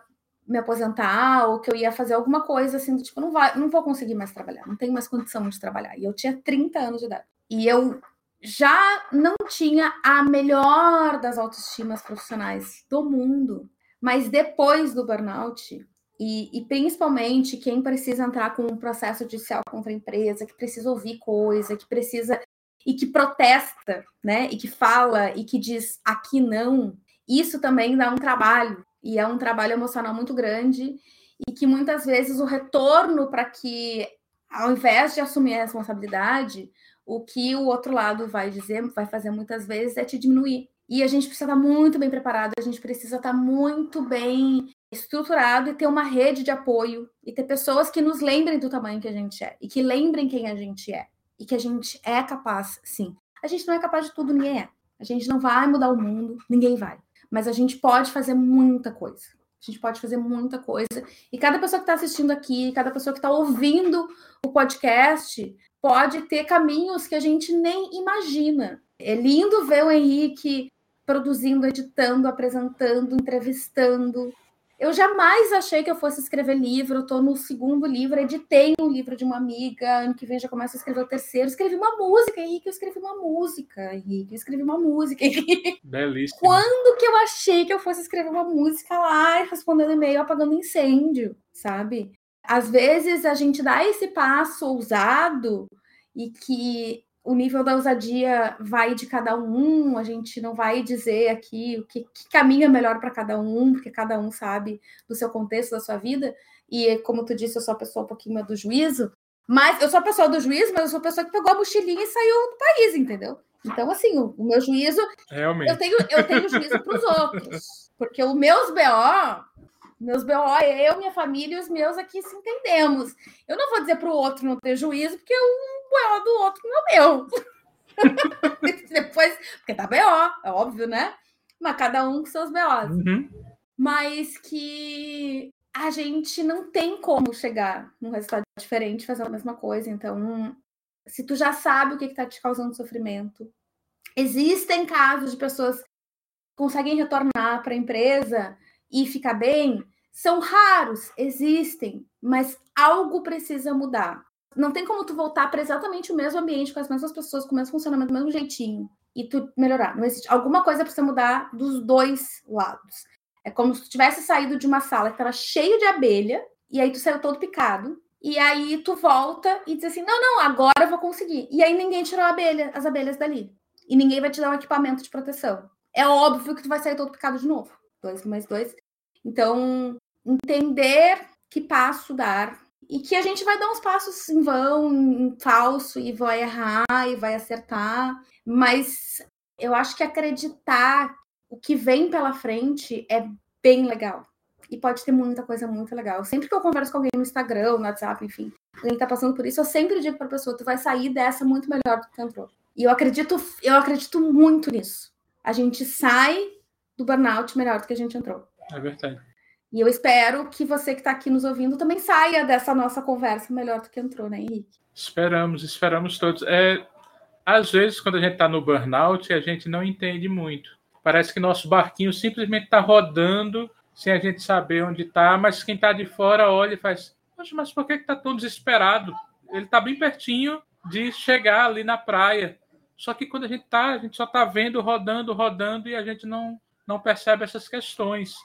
B: me aposentar ou que eu ia fazer alguma coisa assim, do tipo, não, vai, não vou conseguir mais trabalhar, não tenho mais condição de trabalhar. E eu tinha 30 anos de idade. E eu já não tinha a melhor das autoestimas profissionais do mundo. Mas depois do burnout, e, e, principalmente quem precisa entrar com um processo judicial contra a empresa, que precisa ouvir coisa, que precisa e que protesta, né? E que fala e que diz aqui não, isso também dá um trabalho e é um trabalho emocional muito grande e que muitas vezes o retorno para que ao invés de assumir a responsabilidade, o que o outro lado vai dizer, vai fazer muitas vezes é te diminuir. E a gente precisa estar muito bem preparado, a gente precisa estar muito bem estruturado e ter uma rede de apoio e ter pessoas que nos lembrem do tamanho que a gente é e que lembrem quem a gente é e que a gente é capaz, sim. A gente não é capaz de tudo, ninguém é. A gente não vai mudar o mundo, ninguém vai. Mas a gente pode fazer muita coisa. A gente pode fazer muita coisa. E cada pessoa que está assistindo aqui, cada pessoa que está ouvindo o podcast, pode ter caminhos que a gente nem imagina. É lindo ver o Henrique produzindo, editando, apresentando, entrevistando, eu jamais achei que eu fosse escrever livro. Tô no segundo livro, editei um livro de uma amiga. Ano que vem já começo a escrever o terceiro. Escrevi uma música, Henrique. Eu escrevi uma música, Henrique. Eu escrevi uma música, Henrique.
C: Belíssimo.
B: Quando que eu achei que eu fosse escrever uma música lá, respondendo e-mail, apagando incêndio, sabe? Às vezes a gente dá esse passo ousado e que o nível da ousadia vai de cada um, a gente não vai dizer aqui o que, que caminho é melhor para cada um, porque cada um sabe do seu contexto, da sua vida. E como tu disse, eu sou a pessoa um pouquinho do juízo, mas eu sou a pessoa do juízo, mas eu sou a pessoa que pegou a mochilinha e saiu do país, entendeu? Então, assim, o, o meu juízo.
C: Realmente.
B: Eu tenho, eu tenho juízo para os outros. Porque os meus BO, meus BO, eu, minha família e os meus aqui se entendemos. Eu não vou dizer para o outro não ter juízo, porque eu BO do outro não é meu. Depois, porque tá BO, é óbvio, né? Mas cada um com seus BOs.
C: Uhum.
B: Mas que a gente não tem como chegar num resultado diferente fazendo a mesma coisa. Então, se tu já sabe o que está te causando sofrimento, existem casos de pessoas que conseguem retornar para a empresa e ficar bem, são raros, existem, mas algo precisa mudar não tem como tu voltar para exatamente o mesmo ambiente, com as mesmas pessoas, com o mesmo funcionamento, do mesmo jeitinho, e tu melhorar. Não existe. Alguma coisa precisa mudar dos dois lados. É como se tu tivesse saído de uma sala que estava cheio de abelha, e aí tu saiu todo picado, e aí tu volta e diz assim: não, não, agora eu vou conseguir. E aí ninguém tirou abelha, as abelhas dali. E ninguém vai te dar um equipamento de proteção. É óbvio que tu vai sair todo picado de novo. Dois mais dois. Então, entender que passo dar e que a gente vai dar uns passos em vão, em falso, e vai errar e vai acertar, mas eu acho que acreditar o que vem pela frente é bem legal. E pode ter muita coisa muito legal. Sempre que eu converso com alguém no Instagram, no WhatsApp, enfim, alguém tá passando por isso, eu sempre digo pra pessoa, tu vai sair dessa muito melhor do que entrou. E eu acredito, eu acredito muito nisso. A gente sai do burnout melhor do que a gente entrou.
C: É verdade.
B: E eu espero que você que está aqui nos ouvindo também saia dessa nossa conversa melhor do que entrou, né, Henrique?
C: Esperamos, esperamos todos. É, às vezes, quando a gente está no burnout, a gente não entende muito. Parece que nosso barquinho simplesmente está rodando sem a gente saber onde está, mas quem está de fora olha e faz: Poxa, mas por que está tão desesperado? Ele está bem pertinho de chegar ali na praia. Só que quando a gente está, a gente só está vendo, rodando, rodando e a gente não, não percebe essas questões.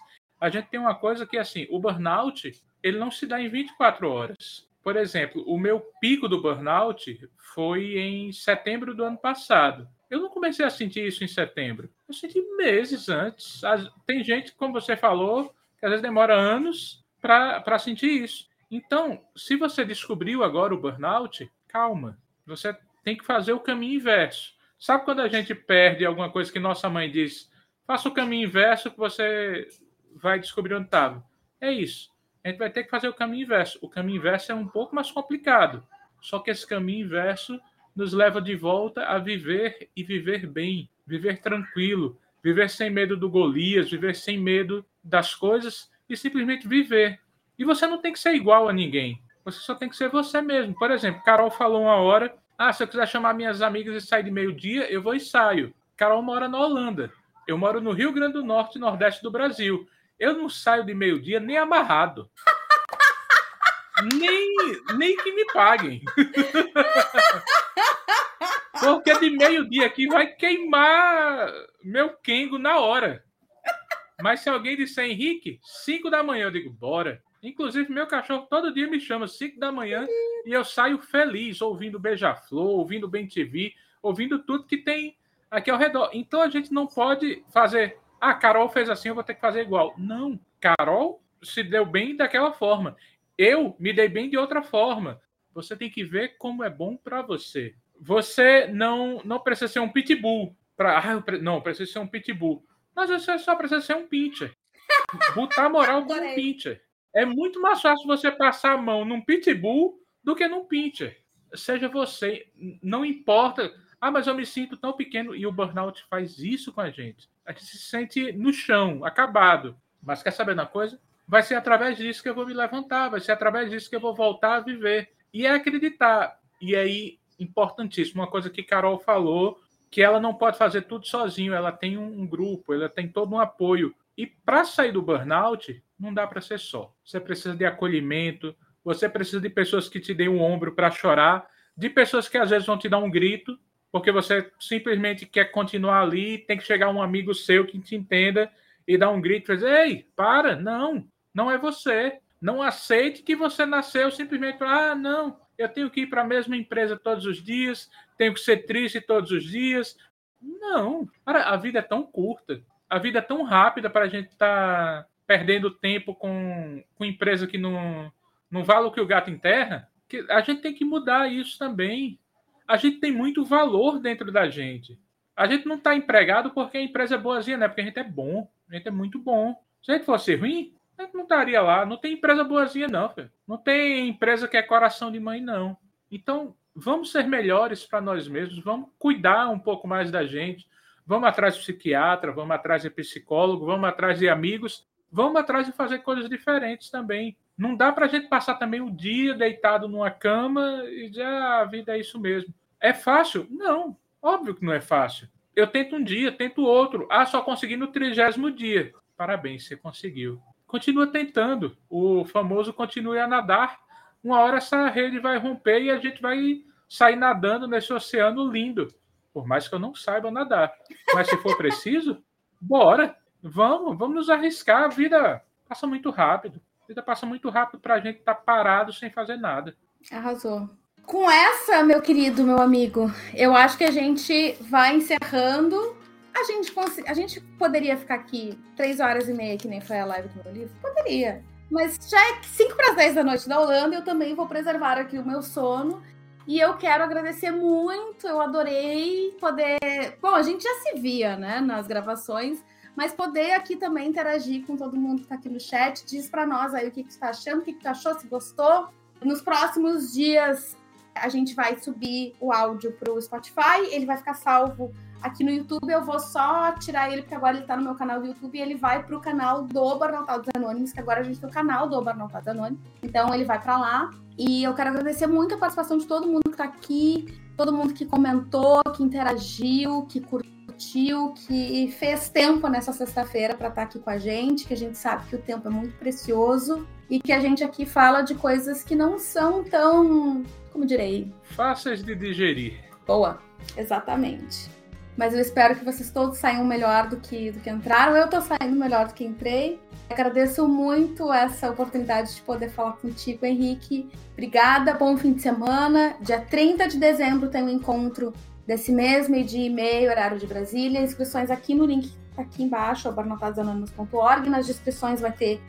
C: A gente tem uma coisa que, assim, o burnout, ele não se dá em 24 horas. Por exemplo, o meu pico do burnout foi em setembro do ano passado. Eu não comecei a sentir isso em setembro. Eu senti meses antes. Tem gente, como você falou, que às vezes demora anos para sentir isso. Então, se você descobriu agora o burnout, calma. Você tem que fazer o caminho inverso. Sabe quando a gente perde alguma coisa que nossa mãe diz? Faça o caminho inverso que você vai descobrir onde estava. É isso. A gente vai ter que fazer o caminho inverso. O caminho inverso é um pouco mais complicado. Só que esse caminho inverso nos leva de volta a viver e viver bem, viver tranquilo, viver sem medo do Golias, viver sem medo das coisas e simplesmente viver. E você não tem que ser igual a ninguém. Você só tem que ser você mesmo. Por exemplo, Carol falou uma hora: ah, se eu quiser chamar minhas amigas e sair de meio-dia, eu vou e saio. Carol mora na Holanda. Eu moro no Rio Grande do Norte Nordeste do Brasil. Eu não saio de meio-dia nem amarrado. nem, nem que me paguem. Porque de meio-dia aqui vai queimar meu Kengo na hora. Mas se alguém disser Henrique, 5 da manhã, eu digo, bora. Inclusive, meu cachorro todo dia me chama 5 da manhã e eu saio feliz, ouvindo Beija-Flor, ouvindo Bem TV, ouvindo tudo que tem aqui ao redor. Então a gente não pode fazer, ah, Carol fez assim, eu vou ter que fazer igual. Não, Carol se deu bem daquela forma. Eu me dei bem de outra forma. Você tem que ver como é bom para você. Você não não precisa ser um pitbull para, ah, pre... não, precisa ser um pitbull. Mas você só precisa ser um pincher. Botar moral com um pincher. É muito mais fácil você passar a mão num pitbull do que num pincher. Seja você, não importa. Ah, mas eu me sinto tão pequeno e o burnout faz isso com a gente. A gente se sente no chão, acabado. Mas quer saber uma coisa? Vai ser através disso que eu vou me levantar, vai ser através disso que eu vou voltar a viver. E é acreditar. E aí, importantíssimo, uma coisa que Carol falou, que ela não pode fazer tudo sozinho, ela tem um, grupo, ela tem todo um apoio. E para sair do burnout, não dá para ser só. Você precisa de acolhimento, você precisa de pessoas que te deem um ombro para chorar, de pessoas que às vezes vão te dar um grito, porque você simplesmente quer continuar ali, tem que chegar um amigo seu que te entenda e dar um grito e dizer: Ei, para, não, não é você. Não aceite que você nasceu simplesmente ah, não, eu tenho que ir para a mesma empresa todos os dias, tenho que ser triste todos os dias. Não, a vida é tão curta, a vida é tão rápida para a gente estar tá perdendo tempo com, com empresa que não, não vale o que o gato enterra, que a gente tem que mudar isso também. A gente tem muito valor dentro da gente. A gente não está empregado porque a empresa é boazinha, né? Porque a gente é bom, a gente é muito bom. Se a gente fosse ruim, a gente não estaria lá. Não tem empresa boazinha, não, filho. Não tem empresa que é coração de mãe, não. Então, vamos ser melhores para nós mesmos, vamos cuidar um pouco mais da gente. Vamos atrás de psiquiatra, vamos atrás de psicólogo, vamos atrás de amigos, vamos atrás de fazer coisas diferentes também. Não dá para a gente passar também o dia deitado numa cama e dizer ah, a vida é isso mesmo. É fácil? Não, óbvio que não é fácil. Eu tento um dia, tento outro. Ah, só consegui no trigésimo dia. Parabéns, você conseguiu continua tentando. O famoso continue a nadar. Uma hora essa rede vai romper e a gente vai sair nadando nesse oceano lindo. Por mais que eu não saiba nadar. Mas se for preciso, bora. Vamos, vamos nos arriscar. A vida passa muito rápido. A vida passa muito rápido para a gente estar tá parado sem fazer nada.
B: Arrasou. Com essa, meu querido, meu amigo, eu acho que a gente vai encerrando a gente, a gente poderia ficar aqui três horas e meia, que nem foi a live do meu livro? Poderia. Mas já é 5 para as 10 da noite da Holanda, eu também vou preservar aqui o meu sono. E eu quero agradecer muito, eu adorei poder. Bom, a gente já se via, né, nas gravações, mas poder aqui também interagir com todo mundo que está aqui no chat. Diz para nós aí o que, que você tá achando, o que, que tu achou, se gostou. Nos próximos dias a gente vai subir o áudio para o Spotify, ele vai ficar salvo aqui no YouTube. Eu vou só tirar ele, porque agora ele está no meu canal do YouTube e ele vai para o canal do Barnaltados Anônimos, que agora a gente tem o canal do Barnaltados Anônimos. Então ele vai para lá. E eu quero agradecer muito a participação de todo mundo que está aqui, todo mundo que comentou, que interagiu, que curtiu, que fez tempo nessa sexta-feira para estar tá aqui com a gente, que a gente sabe que o tempo é muito precioso e que a gente aqui fala de coisas que não são tão, como direi,
C: fáceis de digerir.
B: Boa, exatamente. Mas eu espero que vocês todos saiam melhor do que, do que entraram. Eu tô saindo melhor do que entrei. Agradeço muito essa oportunidade de poder falar contigo, Henrique. Obrigada, bom fim de semana. Dia 30 de dezembro tem um encontro desse mês, meio dia e meio, horário de Brasília. Inscrições aqui no link tá aqui embaixo, barnotadosanônimos.org. Nas descrições vai ter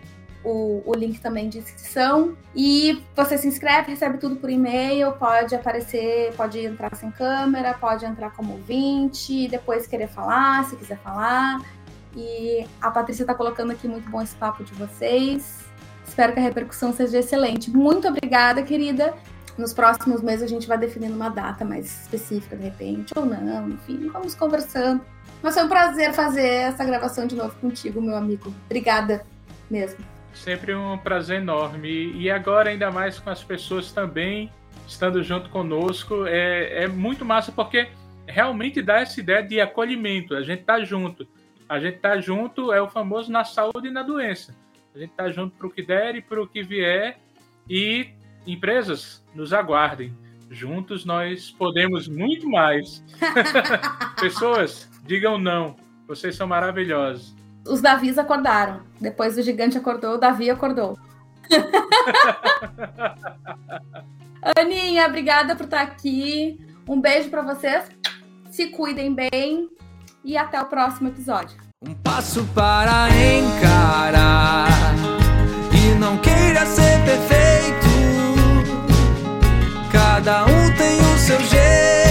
B: o, o link também de inscrição. E você se inscreve, recebe tudo por e-mail, pode aparecer, pode entrar sem câmera, pode entrar como ouvinte, depois querer falar, se quiser falar. E a Patrícia está colocando aqui muito bom esse papo de vocês. Espero que a repercussão seja excelente. Muito obrigada, querida. Nos próximos meses a gente vai definindo uma data mais específica, de repente, ou não, enfim, vamos conversando. Mas foi um prazer fazer essa gravação de novo contigo, meu amigo. Obrigada mesmo.
C: Sempre um prazer enorme. E agora, ainda mais com as pessoas também estando junto conosco, é, é muito massa porque realmente dá essa ideia de acolhimento. A gente tá junto. A gente tá junto, é o famoso na saúde e na doença. A gente tá junto para o que der e para o que vier. E empresas, nos aguardem. Juntos nós podemos muito mais. Pessoas, digam não. Vocês são maravilhosos
B: os Davis acordaram. Depois o gigante acordou, o Davi acordou. Aninha, obrigada por estar aqui. Um beijo para vocês. Se cuidem bem e até o próximo episódio.
A: Um passo para encarar e não queira ser perfeito. Cada um tem o seu jeito.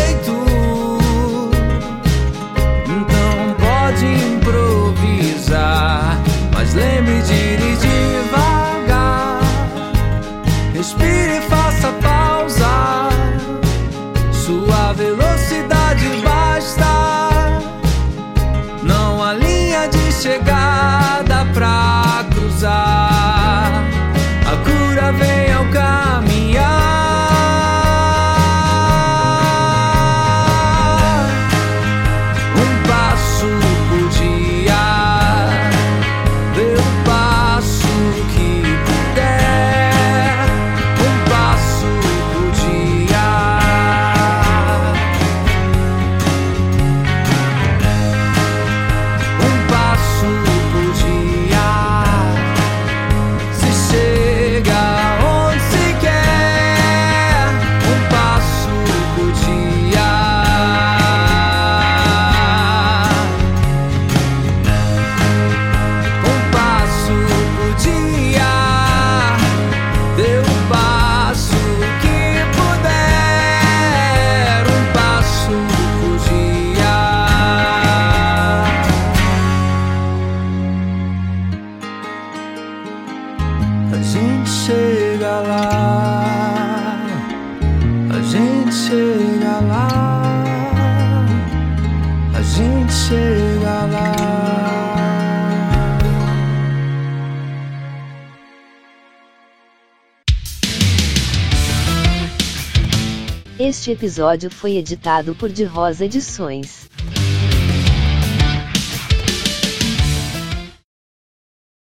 D: Este episódio foi editado por De Rosa Edições.